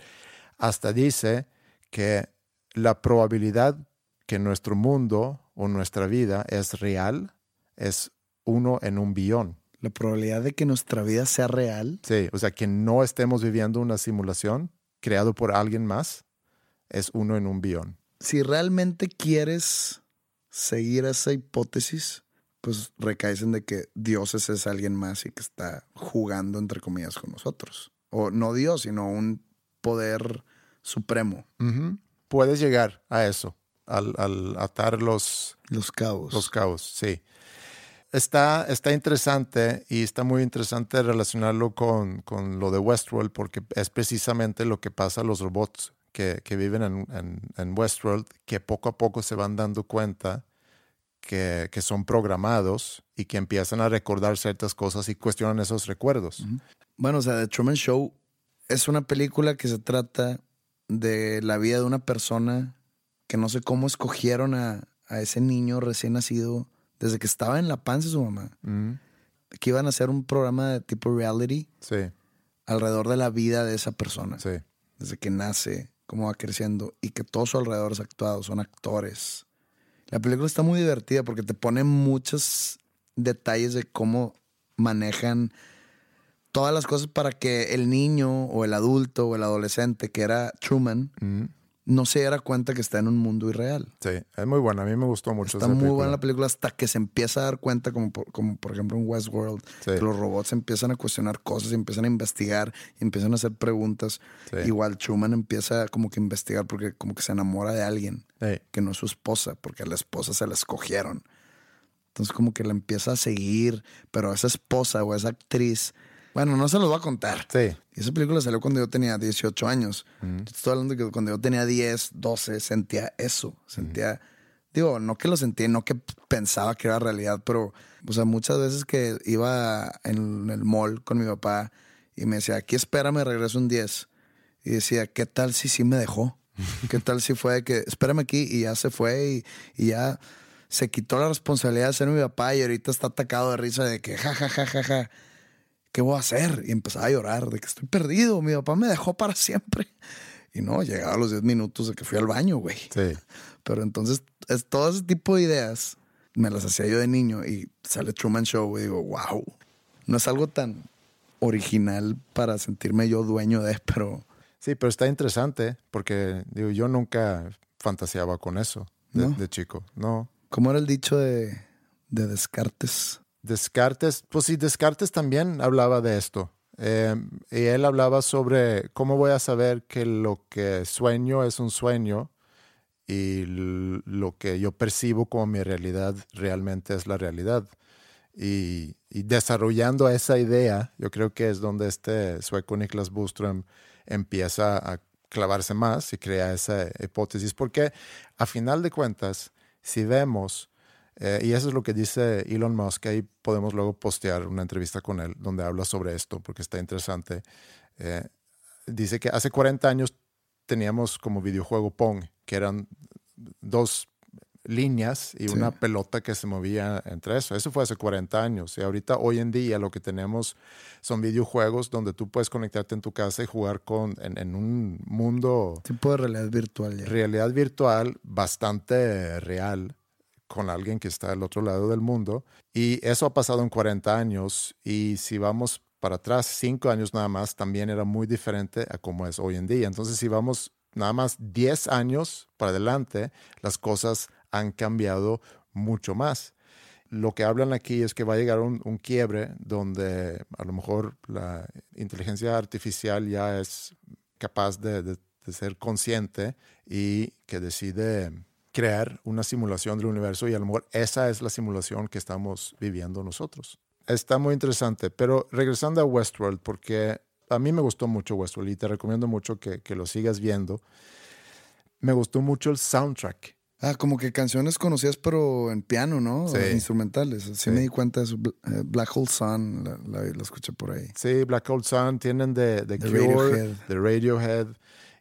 Hasta dice que la probabilidad que nuestro mundo o nuestra vida es real es uno en un billón. La probabilidad de que nuestra vida sea real Sí, o sea, que no estemos viviendo una simulación creado por alguien más es uno en un billón. si realmente quieres seguir esa hipótesis, pues recaes en de que Dios es alguien más y que está jugando, entre comillas, con nosotros. O no Dios, sino un poder supremo. Ujú. Puedes llegar a eso, al, al atar los, Los cabos. Los cabos, sí. Está, está interesante y está muy interesante relacionarlo con, con lo de Westworld porque es precisamente lo que pasa a los robots que, que viven en, en- en Westworld, que poco a poco se van dando cuenta que, que son programados y que empiezan a recordar ciertas cosas y cuestionan esos recuerdos. Bueno, o sea, The Truman Show es una película que se trata de la vida de una persona que no sé cómo escogieron a, a ese niño recién nacido desde que estaba en la panza de su mamá. Mm, Que iban a hacer un programa de tipo reality Sí, alrededor de la vida de esa persona. sí. Desde que nace, cómo va creciendo y que todo su alrededor es actuado, son actores. La película está muy divertida porque te pone muchos detalles de cómo manejan todas las cosas para que el niño o el adulto o el adolescente que era Truman Mm, no se diera cuenta que está en un mundo irreal. sí, es muy buena. A mí me gustó mucho. Está esa muy película. buena la película hasta que se empieza a dar cuenta, como por, como por ejemplo en Westworld, Sí. que los robots empiezan a cuestionar cosas, empiezan a investigar, empiezan a hacer preguntas. Sí. Igual Truman empieza como que a investigar porque como que se enamora de alguien Sí. que no es su esposa, porque a la esposa se la escogieron. Entonces como que la empieza a seguir, pero a esa esposa o a esa actriz, bueno, no se los voy a contar. Sí. Esa película salió cuando yo tenía 18 años. Te Estoy hablando de que cuando yo tenía 10, 12, sentía eso. Sentía, digo, no que lo sentía, no que pensaba que era realidad, pero, o sea, muchas veces que iba en el mall con mi papá y me decía, aquí espérame, regreso un 10. Y decía, ¿qué tal si sí me dejó? ¿Qué tal si fue de que, espérame aquí y ya se fue y, y ya se quitó la responsabilidad de ser mi papá y ahorita está atacado de risa de que, ja, ja, ja, ja, ja, ¿qué voy a hacer? Y empezaba a llorar de que estoy perdido, mi papá me dejó para siempre. Y no, llegaba a los 10 minutos de que fui al baño, güey. Sí. Pero entonces, es, todo ese tipo de ideas me las hacía yo de niño y sale Truman Show y digo, wow, no es algo tan original para sentirme yo dueño de, pero Sí, pero está interesante porque digo, yo nunca fantaseaba con eso de, ¿No? de chico. No. ¿cómo era el dicho de, de Descartes? Descartes, pues sí, Descartes también hablaba de esto. Eh, y él hablaba sobre cómo voy a saber que lo que sueño es un sueño y lo que yo percibo como mi realidad realmente es la realidad. Y, y desarrollando esa idea, yo creo que es donde este sueco Niklas Boström empieza a clavarse más y crea esa hipótesis, porque a final de cuentas, si vemos, eh, y eso es lo que dice Elon Musk, ahí podemos luego postear una entrevista con él donde habla sobre esto, porque está interesante. Eh, dice que hace 40 años teníamos como videojuego Pong, que eran dos líneas y Sí. una pelota que se movía entre eso. Eso fue hace 40 años. Y ahorita, hoy en día, lo que tenemos son videojuegos donde tú puedes conectarte en tu casa y jugar con, en, en un mundo Tipo de realidad virtual ya. realidad virtual bastante real con alguien que está al otro lado del mundo. Y eso ha pasado en 40 años. Y si vamos para atrás, cinco años nada más, también era muy diferente a como es hoy en día. Entonces, si vamos nada más 10 años para adelante, las cosas han cambiado mucho más. Lo que hablan aquí es que va a llegar un, quiebre donde a lo mejor la inteligencia artificial ya es capaz de ser consciente y que decide crear una simulación del universo y a lo mejor esa es la simulación que estamos viviendo nosotros. Está muy interesante, pero regresando a Westworld, porque a mí me gustó mucho Westworld y te recomiendo mucho que, que lo sigas viendo. Me gustó mucho el soundtrack. Ah, como que canciones conocidas, pero en piano, ¿no? Sí. Instrumentales. Sí, Sí. me di cuenta de eso. Eh, Black Hole Sun, la, la- la escuché por ahí. Sí, Black Hole Sun tienen de, de De Cure, Radiohead. de Radiohead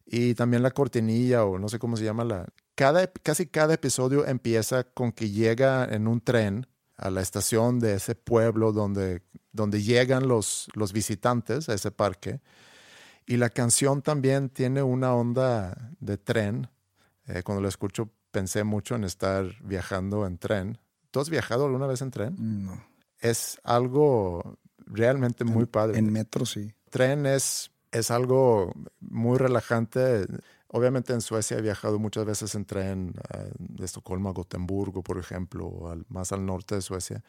y también la cortinilla o no sé cómo se llama la. Cada, casi cada episodio empieza con que llega en un tren a la estación de ese pueblo donde, donde llegan los, los visitantes a ese parque. Y la canción también tiene una onda de tren. Eh, cuando la escucho pensé mucho en estar viajando en tren. ¿Tú has viajado alguna vez en tren? No. Es algo realmente muy padre En metro sí. tren es, es algo muy relajante. Obviamente en Suecia he viajado muchas veces en tren eh, de Estocolmo a Gotemburgo, por ejemplo, al- más al norte de Suecia.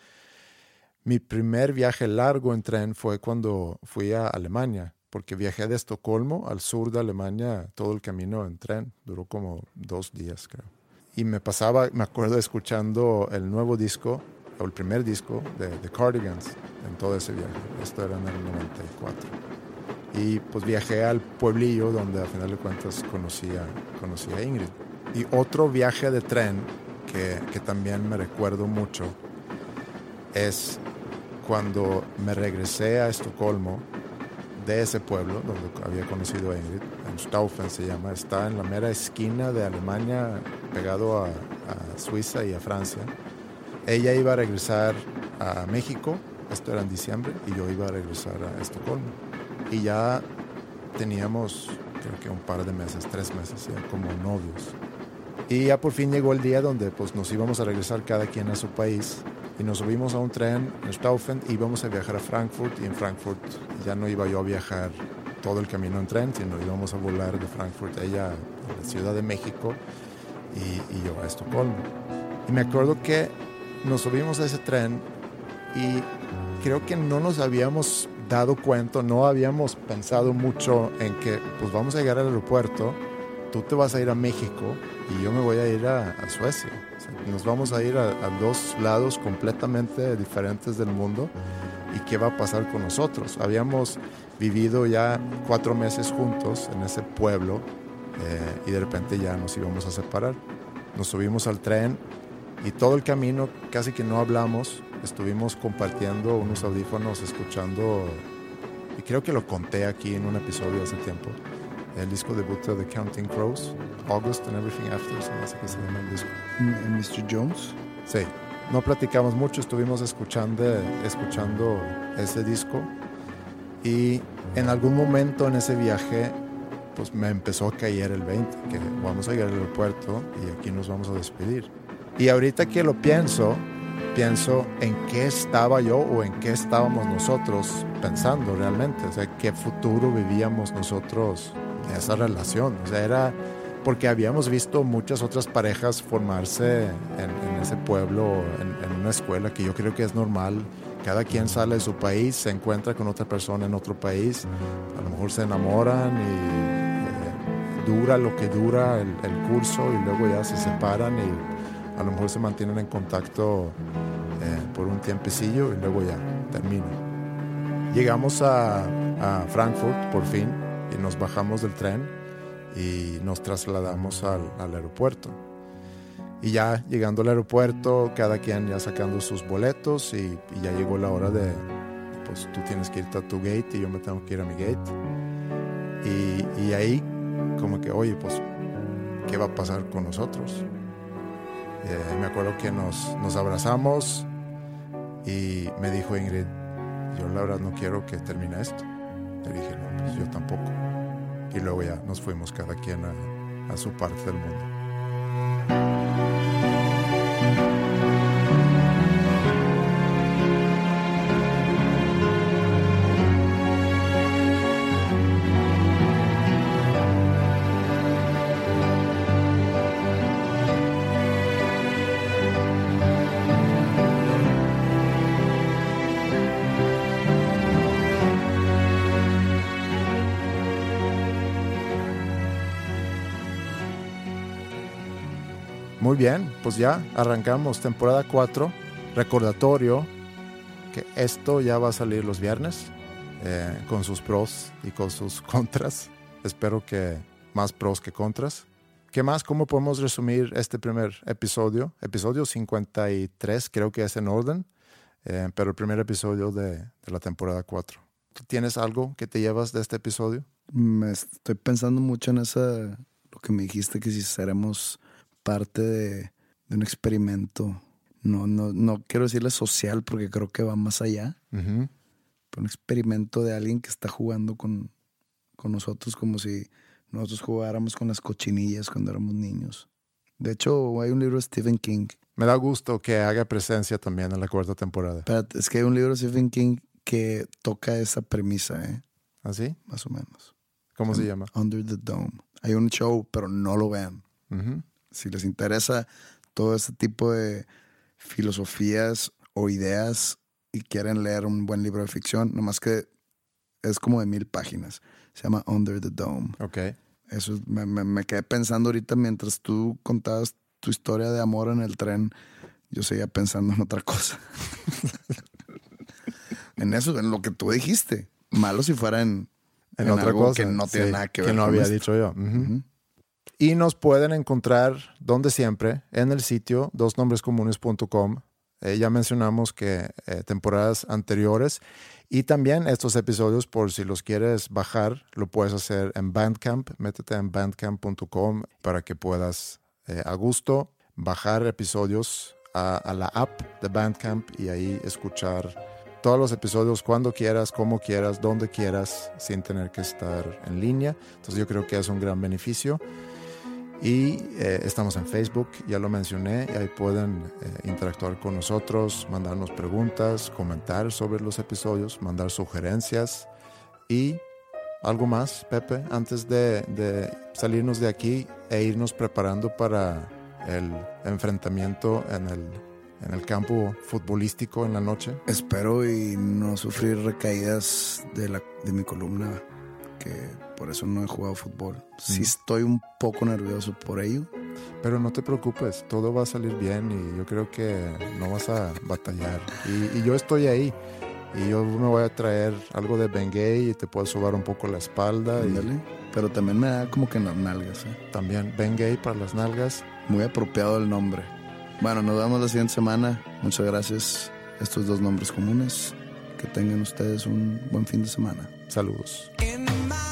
Mi primer viaje largo en tren fue cuando fui a Alemania, porque viajé de Estocolmo al sur de Alemania todo el camino en tren. Duró como dos días, creo. Y me pasaba, me acuerdo escuchando el nuevo disco, o el primer disco de The Cardigans en todo ese viaje. Esto era en el 94. Y pues viajé al pueblillo donde a final de cuentas conocí a, conocí a Ingrid. Y otro viaje de tren que, que también me recuerdo mucho es cuando me regresé a Estocolmo de ese pueblo donde había conocido a Ingrid, en Staufen se llama, está en la mera esquina de Alemania, pegado a, a Suiza y a Francia. Ella iba a regresar a México, esto era en diciembre, y yo iba a regresar a Estocolmo. Y ya teníamos, creo que un par de meses, tres meses, ya como novios. Y ya por fin llegó el día donde pues, nos íbamos a regresar cada quien a su país y nos subimos a un tren en Staufen y íbamos a viajar a Frankfurt y en Frankfurt ya no iba yo a viajar todo el camino en tren, sino íbamos a volar de Frankfurt ella a la Ciudad de México y, y yo a Estocolmo. Y me acuerdo que nos subimos a ese tren y creo que no nos habíamos dado cuenta, no habíamos pensado mucho en que pues vamos a llegar al aeropuerto, tú te vas a ir a México y yo me voy a ir a, a Suecia. O sea, nos vamos a ir a, a dos lados completamente diferentes del mundo y qué va a pasar con nosotros. Habíamos vivido ya cuatro meses juntos en ese pueblo eh, y de repente ya nos íbamos a separar. Nos subimos al tren y todo el camino casi que no hablamos. Estuvimos compartiendo unos audífonos, escuchando, y creo que lo conté aquí en un episodio hace tiempo, el disco debut de Counting Crows, August and Everything After, se me hace que se llama el disco. Mr. Jones. Sí, no platicamos mucho, estuvimos escuchando, escuchando ese disco y en algún momento en ese viaje pues me empezó a caer el 20, que vamos a llegar al aeropuerto y aquí nos vamos a despedir. Y ahorita que lo pienso, pienso en qué estaba yo o en qué estábamos nosotros pensando realmente, o sea, qué futuro vivíamos nosotros en esa relación, o sea, era porque habíamos visto muchas otras parejas formarse en, en ese pueblo, en, en una escuela, que yo creo que es normal. Cada quien sale de su país, se encuentra con otra persona en otro país, a lo mejor se enamoran y eh, dura lo que dura el, el curso y luego ya se separan y a lo mejor se mantienen en contacto eh, por un tiempecillo y luego ya terminan. Llegamos a, Frankfurt por fin y nos bajamos del tren y nos trasladamos al, aeropuerto. Y ya llegando al aeropuerto, cada quien ya sacando sus boletos y, ya llegó la hora de, pues tú tienes que irte a tu gate y yo me tengo que ir a mi gate. Y ahí como que, oye, pues, ¿qué va a pasar con nosotros? Eh, me acuerdo que nos, nos abrazamos y me dijo Ingrid, yo la verdad no quiero que termine esto. Le dije, no, pues yo tampoco. Y luego ya nos fuimos cada quien a, a su parte del mundo. Muy bien, pues ya arrancamos temporada 4. Recordatorio que esto ya va a salir los viernes eh, con sus pros y con sus contras. Espero que más pros que contras. ¿Qué más? ¿Cómo podemos resumir este primer episodio? Episodio 53, creo que es en orden, eh, pero el primer episodio de, de la temporada 4. ¿Tú tienes algo que te llevas de este episodio? Me estoy pensando mucho en esa, lo que me dijiste, que si seremos parte de, de un experimento, no, no, no quiero decirle social porque creo que va más allá, pero un experimento de alguien que está jugando con, con nosotros como si nosotros jugáramos con las cochinillas cuando éramos niños. De hecho, hay un libro de Stephen King. Me da gusto que haga presencia también en la cuarta temporada. Espérate, es que hay un libro de Stephen King que toca esa premisa, ¿eh? ¿Así? más o menos. ¿Cómo se llama? Under the Dome. Hay un show, pero no lo vean. Ujú. Si les interesa todo este tipo de filosofías o ideas y quieren leer un buen libro de ficción, nomás que es como de mil páginas. Se llama Under the Dome. Ok. Eso es- me, me- me quedé pensando ahorita mientras tú contabas tu historia de amor en el tren. Yo seguía pensando en otra cosa. en eso, en lo que tú dijiste. Malo si fuera en, En, en otra algo cosa. que no tiene sí, nada que ver Que no había esto. dicho yo. Ujú. Y nos pueden encontrar donde siempre, en el sitio dosnombrescomunes.com. Eh, ya mencionamos que eh, temporadas anteriores y también estos episodios, por si los quieres bajar, lo puedes hacer en Bandcamp. Métete en bandcamp.com para que puedas eh, a gusto bajar episodios a, a la app de Bandcamp y ahí escuchar todos los episodios cuando quieras, como quieras, donde quieras, sin tener que estar en línea. Entonces yo creo que es un gran beneficio. Y eh, estamos en Facebook, ya lo mencioné, y ahí pueden eh, interactuar con nosotros, mandarnos preguntas, comentar sobre los episodios, mandar sugerencias y algo más, Pepe, antes de, de salirnos de aquí e irnos preparando para el enfrentamiento en el, en el campo futbolístico en la noche. Espero y no sufrir recaídas de, la, de mi columna, que por eso no he jugado fútbol. Sí Mm. estoy un poco nervioso por ello. Pero no te preocupes, todo va a salir bien y yo creo que no vas a batallar. Y, y yo estoy ahí. Y yo me voy a traer algo de Bengay y te puedo sobar un poco la espalda. Y. Pero también me da como que en las nalgas. ¿eh? también Bengay para las nalgas. Muy apropiado el nombre. Bueno, nos vemos la siguiente semana. Muchas gracias. Estos dos nombres comunes. Que tengan ustedes un buen fin de semana. Saludos. In my